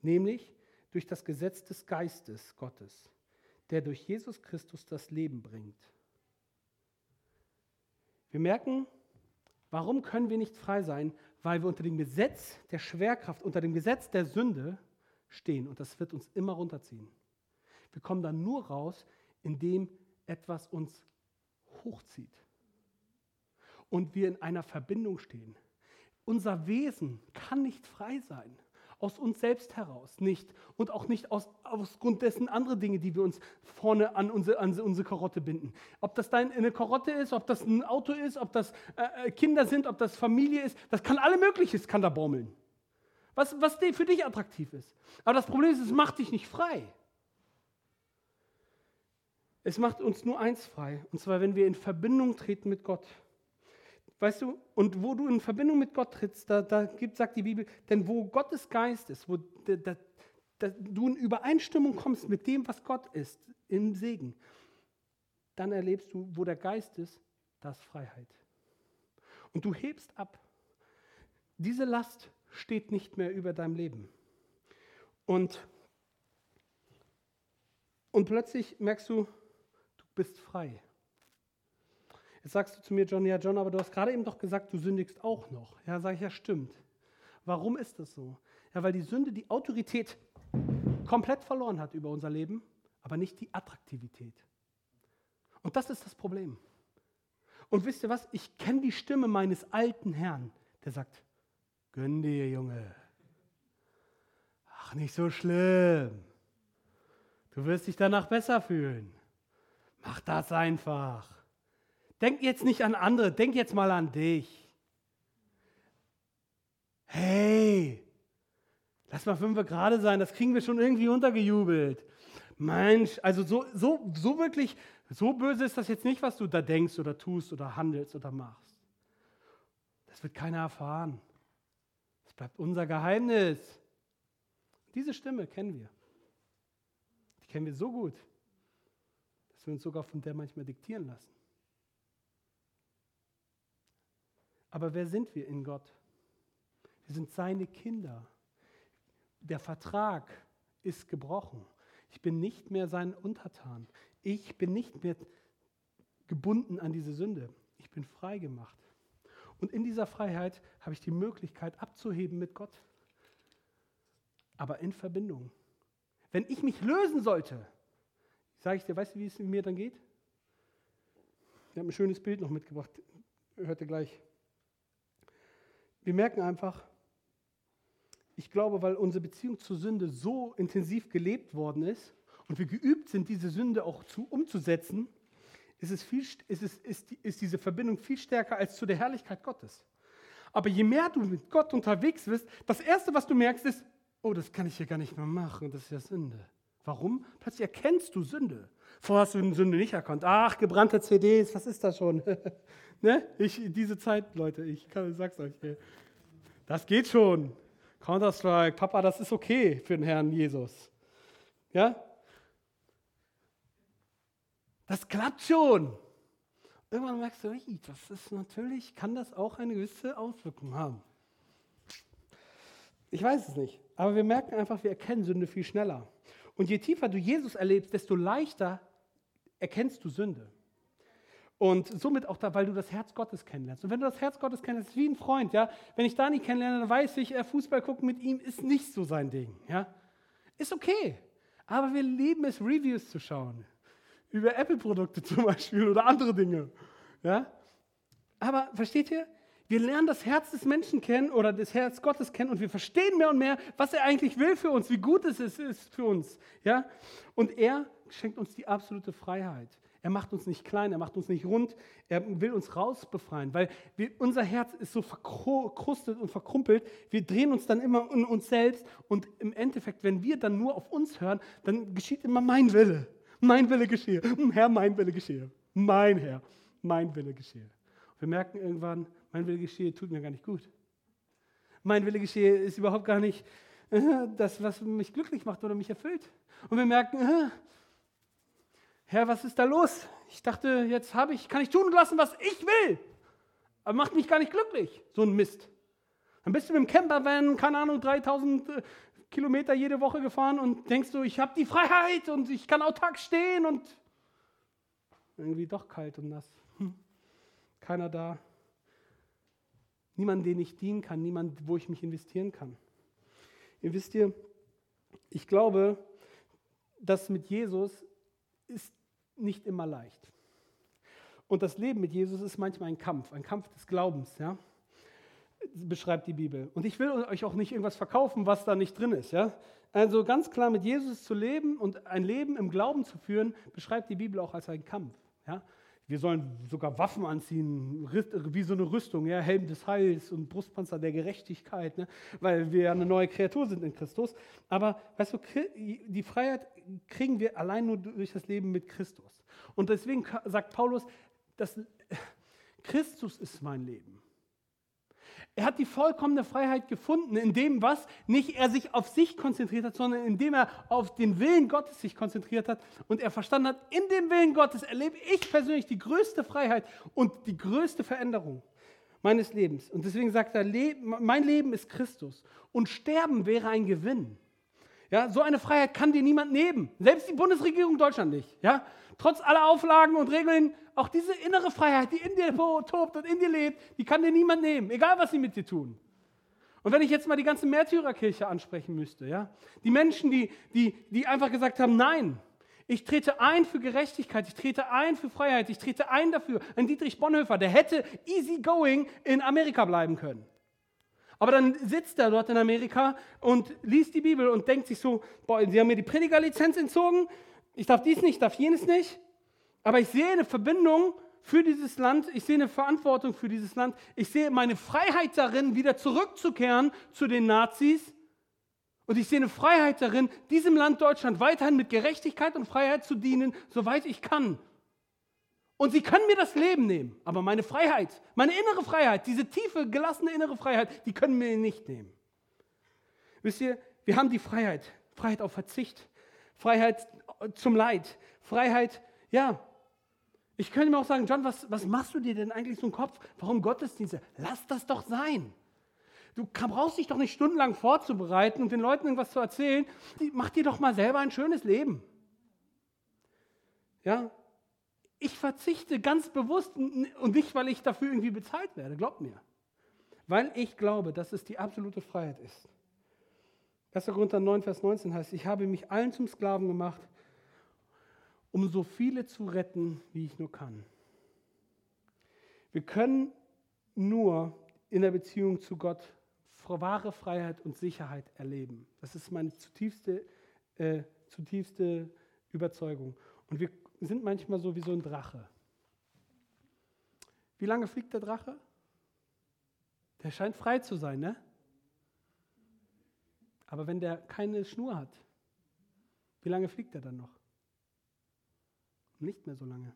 [SPEAKER 1] nämlich durch das Gesetz des Geistes Gottes, der durch Jesus Christus das Leben bringt. Wir merken, warum können wir nicht frei sein? Weil wir unter dem Gesetz der Schwerkraft, unter dem Gesetz der Sünde stehen und das wird uns immer runterziehen. Wir kommen dann nur raus, indem etwas uns hochzieht und wir in einer Verbindung stehen. Unser Wesen kann nicht frei sein. Aus uns selbst heraus nicht. Und auch nicht aus, aus Grund dessen andere Dinge, die wir uns vorne an unsere, an unsere Karotte binden. Ob das dein, eine Karotte ist, ob das ein Auto ist, ob das äh, Kinder sind, ob das Familie ist, das kann alle Mögliches, kann da baumeln. Was, was für dich attraktiv ist. Aber das Problem ist, es macht dich nicht frei. Es macht uns nur eins frei, und zwar, wenn wir in Verbindung treten mit Gott. Weißt du, und wo du in Verbindung mit Gott trittst, da, da gibt, sagt die Bibel, denn wo Gottes Geist ist, wo da, da, da, du in Übereinstimmung kommst mit dem, was Gott ist, im Segen, dann erlebst du, wo der Geist ist, da ist Freiheit. Und du hebst ab. Diese Last steht nicht mehr über deinem Leben. Und, und plötzlich merkst du, du bist frei. Jetzt sagst du zu mir, John, ja, John, aber du hast gerade eben doch gesagt, du sündigst auch noch. Ja, sage ich, ja, stimmt. Warum ist das so? Ja, weil die Sünde die Autorität komplett verloren hat über unser Leben, aber nicht die Attraktivität. Und das ist das Problem. Und wisst ihr was? Ich kenne die Stimme meines alten Herrn, der sagt, gönn dir, Junge. Ach, nicht so schlimm. Du wirst dich danach besser fühlen. Mach das einfach. Denk jetzt nicht an andere, denk jetzt mal an dich. Hey, lass mal fünf gerade sein, das kriegen wir schon irgendwie untergejubelt. Mensch, also so, so, so wirklich, so böse ist das jetzt nicht, was du da denkst oder tust oder handelst oder machst. Das wird keiner erfahren. Das bleibt unser Geheimnis. Diese Stimme kennen wir. Die kennen wir so gut, dass wir uns sogar von der manchmal diktieren lassen. Aber wer sind wir in Gott? Wir sind seine Kinder. Der Vertrag ist gebrochen. Ich bin nicht mehr sein Untertan. Ich bin nicht mehr gebunden an diese Sünde. Ich bin frei gemacht. Und in dieser Freiheit habe ich die Möglichkeit abzuheben mit Gott. Aber in Verbindung. Wenn ich mich lösen sollte, sage ich dir, weißt du, wie es mir dann geht? Ich habe ein schönes Bild noch mitgebracht. Hört ihr gleich. Wir merken einfach, ich glaube, weil unsere Beziehung zur Sünde so intensiv gelebt worden ist und wir geübt sind, diese Sünde auch zu, umzusetzen, ist, es viel, ist, es, ist, ist diese Verbindung viel stärker als zu der Herrlichkeit Gottes. Aber je mehr du mit Gott unterwegs bist, das Erste, was du merkst, ist, oh, das kann ich hier gar nicht mehr machen, das ist ja Sünde. Warum? Plötzlich erkennst du Sünde. Vorher hast du Sünde nicht erkannt. Ach, gebrannte CDs, was ist das schon? <laughs> ne? ich, diese Zeit, Leute, ich kann, sag's euch. Das geht schon. Counter-Strike, Papa, das ist okay für den Herrn Jesus. Ja? Das klappt schon. Irgendwann merkst du, das ist natürlich, kann das auch eine gewisse Auswirkung haben. Ich weiß es nicht, aber wir merken einfach, wir erkennen Sünde viel schneller. Und je tiefer du Jesus erlebst, desto leichter erkennst du Sünde. Und somit auch da, weil du das Herz Gottes kennenlernst. Und wenn du das Herz Gottes kennenlernst, wie ein Freund, ja. Wenn ich Dani kennenlerne, dann weiß ich, Fußball gucken mit ihm ist nicht so sein Ding, ja. Ist okay. Aber wir lieben es, Reviews zu schauen. Über Apple-Produkte <laughs> zum Beispiel oder andere Dinge, ja. Aber versteht ihr? Wir lernen das Herz des Menschen kennen oder das Herz Gottes kennen und wir verstehen mehr und mehr, was er eigentlich will für uns, wie gut es ist für uns, ja. Und er schenkt uns die absolute Freiheit. Er macht uns nicht klein, er macht uns nicht rund, er will uns rausbefreien, weil wir, unser Herz ist so verkrustet und verkrumpelt. Wir drehen uns dann immer um uns selbst und im Endeffekt, wenn wir dann nur auf uns hören, dann geschieht immer mein Wille. Mein Wille geschehe. Herr, mein Wille geschehe. Mein Herr, mein Wille geschehe. Wir merken irgendwann, mein Wille geschehe tut mir gar nicht gut. Mein Wille geschehe ist überhaupt gar nicht äh, das, was mich glücklich macht oder mich erfüllt. Und wir merken, äh, Herr, was ist da los? Ich dachte, jetzt habe ich, kann ich tun lassen, was ich will. Aber macht mich gar nicht glücklich. So ein Mist. Dann bist du mit dem Campervan, keine Ahnung, 3000 äh, Kilometer jede Woche gefahren und denkst du, ich habe die Freiheit und ich kann autark stehen und irgendwie doch kalt und nass. Hm. Keiner da. Niemand, den ich dienen kann, niemand, wo ich mich investieren kann. Ihr wisst ihr, ich glaube, dass mit Jesus ist nicht immer leicht. Und das Leben mit Jesus ist manchmal ein Kampf, ein Kampf des Glaubens, ja? beschreibt die Bibel. Und ich will euch auch nicht irgendwas verkaufen, was da nicht drin ist. Ja? Also ganz klar, mit Jesus zu leben und ein Leben im Glauben zu führen, beschreibt die Bibel auch als einen Kampf. Ja? Wir sollen sogar Waffen anziehen, wie so eine Rüstung, ja? Helm des Heils und Brustpanzer der Gerechtigkeit, ne? weil wir eine neue Kreatur sind in Christus. Aber weißt du, die Freiheit kriegen wir allein nur durch das Leben mit Christus. Und deswegen sagt Paulus, dass Christus ist mein Leben. Er hat die vollkommene Freiheit gefunden, indem was nicht er sich auf sich konzentriert hat, sondern indem er auf den Willen Gottes sich konzentriert hat und er verstanden hat, in dem Willen Gottes erlebe ich persönlich die größte Freiheit und die größte Veränderung meines Lebens. Und deswegen sagt er, mein Leben ist Christus und Sterben wäre ein Gewinn. Ja, so eine Freiheit kann dir niemand nehmen, selbst die Bundesregierung Deutschland nicht. Ja, trotz aller Auflagen und Regeln, auch diese innere Freiheit, die in dir tobt und in dir lebt, die kann dir niemand nehmen, egal was sie mit dir tun. Und wenn ich jetzt mal die ganze Märtyrerkirche ansprechen müsste, ja, die Menschen, die, die, die einfach gesagt haben, nein, ich trete ein für Gerechtigkeit, ich trete ein für Freiheit, ich trete ein dafür. Ein Dietrich Bonhoeffer, der hätte easy going in Amerika bleiben können. Aber dann sitzt er dort in Amerika und liest die Bibel und denkt sich so, boah, sie haben mir die Predigerlizenz entzogen, ich darf dies nicht, ich darf jenes nicht. Aber ich sehe eine Verbindung für dieses Land, ich sehe eine Verantwortung für dieses Land, ich sehe meine Freiheit darin, wieder zurückzukehren zu den Nazis Und ich sehe eine Freiheit darin, diesem Land Deutschland weiterhin mit Gerechtigkeit und Freiheit zu dienen, soweit ich kann. Und sie können mir das Leben nehmen, aber meine Freiheit, meine innere Freiheit, diese tiefe, gelassene innere Freiheit, die können mir nicht nehmen. Wisst ihr, wir haben die Freiheit, Freiheit auf Verzicht, Freiheit zum Leid, Freiheit, ja. Ich könnte mir auch sagen, John, was, was machst du dir denn eigentlich so im Kopf? Warum Gottesdienste? Lass das doch sein. Du brauchst dich doch nicht stundenlang vorzubereiten und den Leuten irgendwas zu erzählen. Mach dir doch mal selber ein schönes Leben. Ja, ich verzichte ganz bewusst und nicht, weil ich dafür irgendwie bezahlt werde, glaubt mir. Weil ich glaube, dass es die absolute Freiheit ist. 1. Korinther 9, Vers 19 heißt, ich habe mich allen zum Sklaven gemacht, um so viele zu retten, wie ich nur kann. Wir können nur in der Beziehung zu Gott wahre Freiheit und Sicherheit erleben. Das ist meine zutiefste, äh, zutiefste Überzeugung. Und wir sind manchmal so wie so ein Drache. Wie lange fliegt der Drache? Der scheint frei zu sein, ne? Aber wenn der keine Schnur hat, wie lange fliegt er dann noch? Nicht mehr so lange.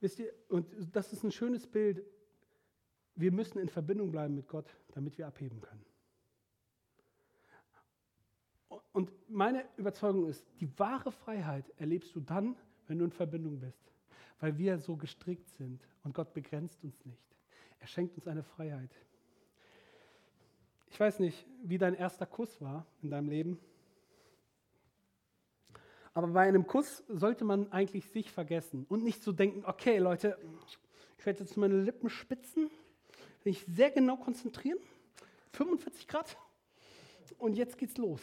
[SPEAKER 1] Wisst ihr, und das ist ein schönes Bild. Wir müssen in Verbindung bleiben mit Gott, damit wir abheben können. Und meine Überzeugung ist, die wahre Freiheit erlebst du dann, wenn du in Verbindung bist. Weil wir so gestrickt sind und Gott begrenzt uns nicht. Er schenkt uns eine Freiheit. Ich weiß nicht, wie dein erster Kuss war in deinem Leben. Aber bei einem Kuss sollte man eigentlich sich vergessen und nicht so denken, okay Leute, ich werde jetzt meine Lippen spitzen, mich sehr genau konzentrieren, 45 Grad und jetzt geht's los.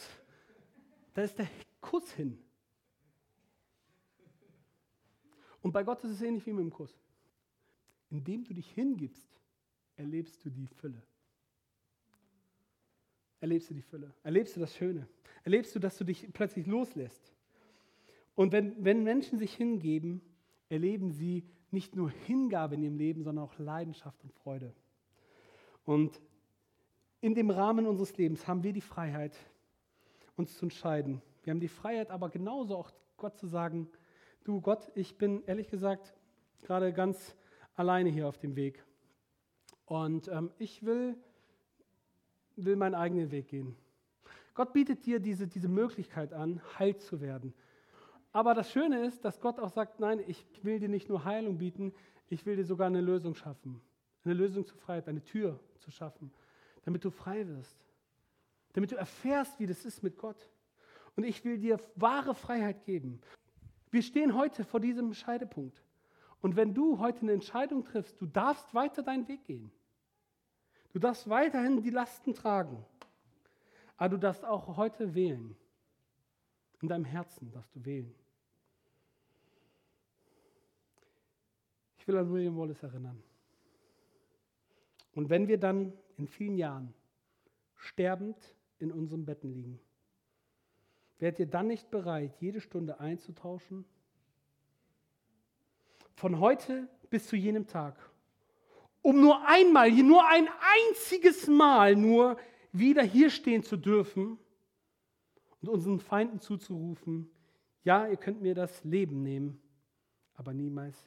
[SPEAKER 1] Da ist der Kuss hin. Und bei Gott ist es ähnlich wie mit dem Kuss. Indem du dich hingibst, erlebst du die Fülle. Erlebst du die Fülle. Erlebst du das Schöne. Erlebst du, dass du dich plötzlich loslässt. Und wenn, wenn Menschen sich hingeben, erleben sie nicht nur Hingabe in ihrem Leben, sondern auch Leidenschaft und Freude. Und in dem Rahmen unseres Lebens haben wir die Freiheit, uns zu entscheiden. Wir haben die Freiheit, aber genauso auch Gott zu sagen, du Gott, ich bin ehrlich gesagt gerade ganz alleine hier auf dem Weg. Und ähm, ich will, will meinen eigenen Weg gehen. Gott bietet dir diese, diese Möglichkeit an, heil zu werden. Aber das Schöne ist, dass Gott auch sagt, nein, ich will dir nicht nur Heilung bieten, ich will dir sogar eine Lösung schaffen. Eine Lösung zur Freiheit, eine Tür zu schaffen, damit du frei wirst damit du erfährst, wie das ist mit Gott. Und ich will dir wahre Freiheit geben. Wir stehen heute vor diesem Scheidepunkt. Und wenn du heute eine Entscheidung triffst, du darfst weiter deinen Weg gehen. Du darfst weiterhin die Lasten tragen. Aber du darfst auch heute wählen. In deinem Herzen darfst du wählen. Ich will an William Wallace erinnern. Und wenn wir dann in vielen Jahren sterbend in unseren Betten liegen. Werdet ihr dann nicht bereit, jede Stunde einzutauschen? Von heute bis zu jenem Tag. Um nur einmal, nur ein einziges Mal nur wieder hier stehen zu dürfen und unseren Feinden zuzurufen, ja, ihr könnt mir das Leben nehmen, aber niemals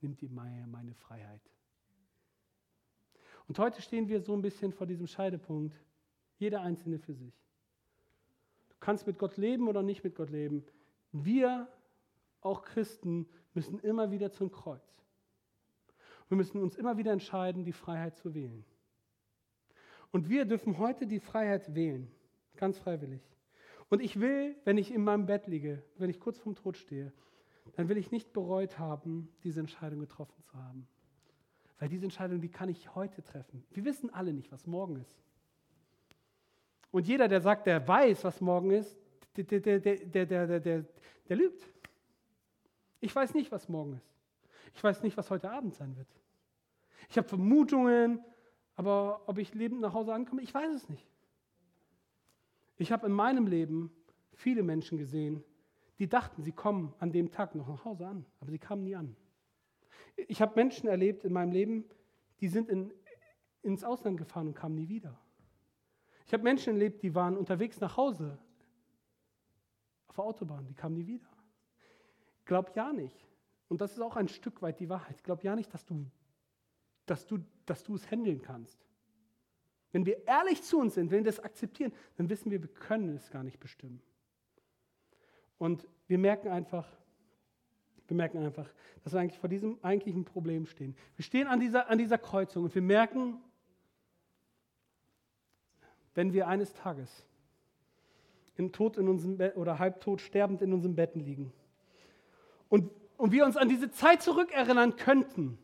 [SPEAKER 1] nimmt ihr meine Freiheit. Und heute stehen wir so ein bisschen vor diesem Scheidepunkt. Jeder Einzelne für sich. Du kannst mit Gott leben oder nicht mit Gott leben. Wir, auch Christen, müssen immer wieder zum Kreuz. Wir müssen uns immer wieder entscheiden, die Freiheit zu wählen. Und wir dürfen heute die Freiheit wählen, ganz freiwillig. Und ich will, wenn ich in meinem Bett liege, wenn ich kurz vorm Tod stehe, dann will ich nicht bereut haben, diese Entscheidung getroffen zu haben. Weil diese Entscheidung, die kann ich heute treffen. Wir wissen alle nicht, was morgen ist. Und jeder, der sagt, der weiß, was morgen ist, der, der, der, der, der, der, lügt. Ich weiß nicht, was morgen ist. Ich weiß nicht, was heute Abend sein wird. Ich habe Vermutungen, aber ob ich lebend nach Hause ankomme, ich weiß es nicht. Ich habe in meinem Leben viele Menschen gesehen, die dachten, sie kommen an dem Tag noch nach Hause an, aber sie kamen nie an. Ich habe Menschen erlebt in meinem Leben, die sind in, ins Ausland gefahren und kamen nie wieder. Ich habe Menschen erlebt, die waren unterwegs nach Hause auf der Autobahn, die kamen nie wieder. Glaub ja nicht. Und das ist auch ein Stück weit die Wahrheit. Glaub ja nicht, dass du, dass du, dass du es handeln kannst. Wenn wir ehrlich zu uns sind, wenn wir das akzeptieren, dann wissen wir, wir können es gar nicht bestimmen. Und wir merken einfach, wir merken einfach, dass wir eigentlich vor diesem eigentlichen Problem stehen. Wir stehen an dieser, an dieser Kreuzung und wir merken, wenn wir eines Tages in Tod in unserem Bett oder halbtot sterbend in unseren Betten liegen und, und wir uns an diese Zeit zurückerinnern könnten,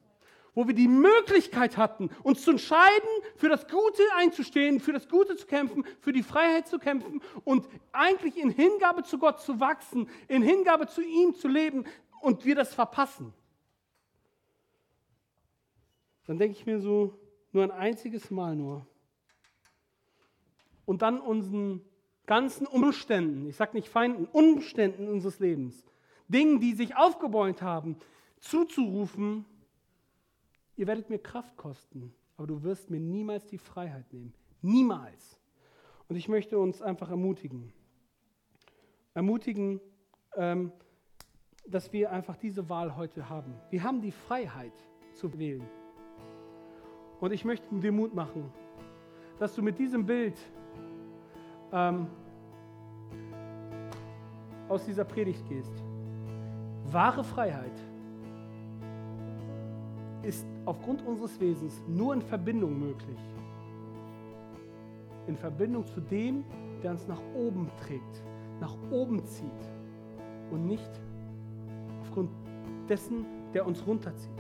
[SPEAKER 1] wo wir die Möglichkeit hatten, uns zu entscheiden, für das Gute einzustehen, für das Gute zu kämpfen, für die Freiheit zu kämpfen und eigentlich in Hingabe zu Gott zu wachsen, in Hingabe zu ihm zu leben und wir das verpassen. Dann denke ich mir so, nur ein einziges Mal nur. Und dann unseren ganzen Umständen, ich sage nicht Feinden, Umständen unseres Lebens, Dingen, die sich aufgebäumt haben, zuzurufen, ihr werdet mir Kraft kosten, aber du wirst mir niemals die Freiheit nehmen. Niemals. Und ich möchte uns einfach ermutigen. Ermutigen, ähm, dass wir einfach diese Wahl heute haben. Wir haben die Freiheit zu wählen. Und ich möchte dir Mut machen, dass du mit diesem Bild ähm, aus dieser Predigt gehst. Wahre Freiheit ist aufgrund unseres Wesens nur in Verbindung möglich. In Verbindung zu dem, der uns nach oben trägt, nach oben zieht und nicht aufgrund dessen, der uns runterzieht.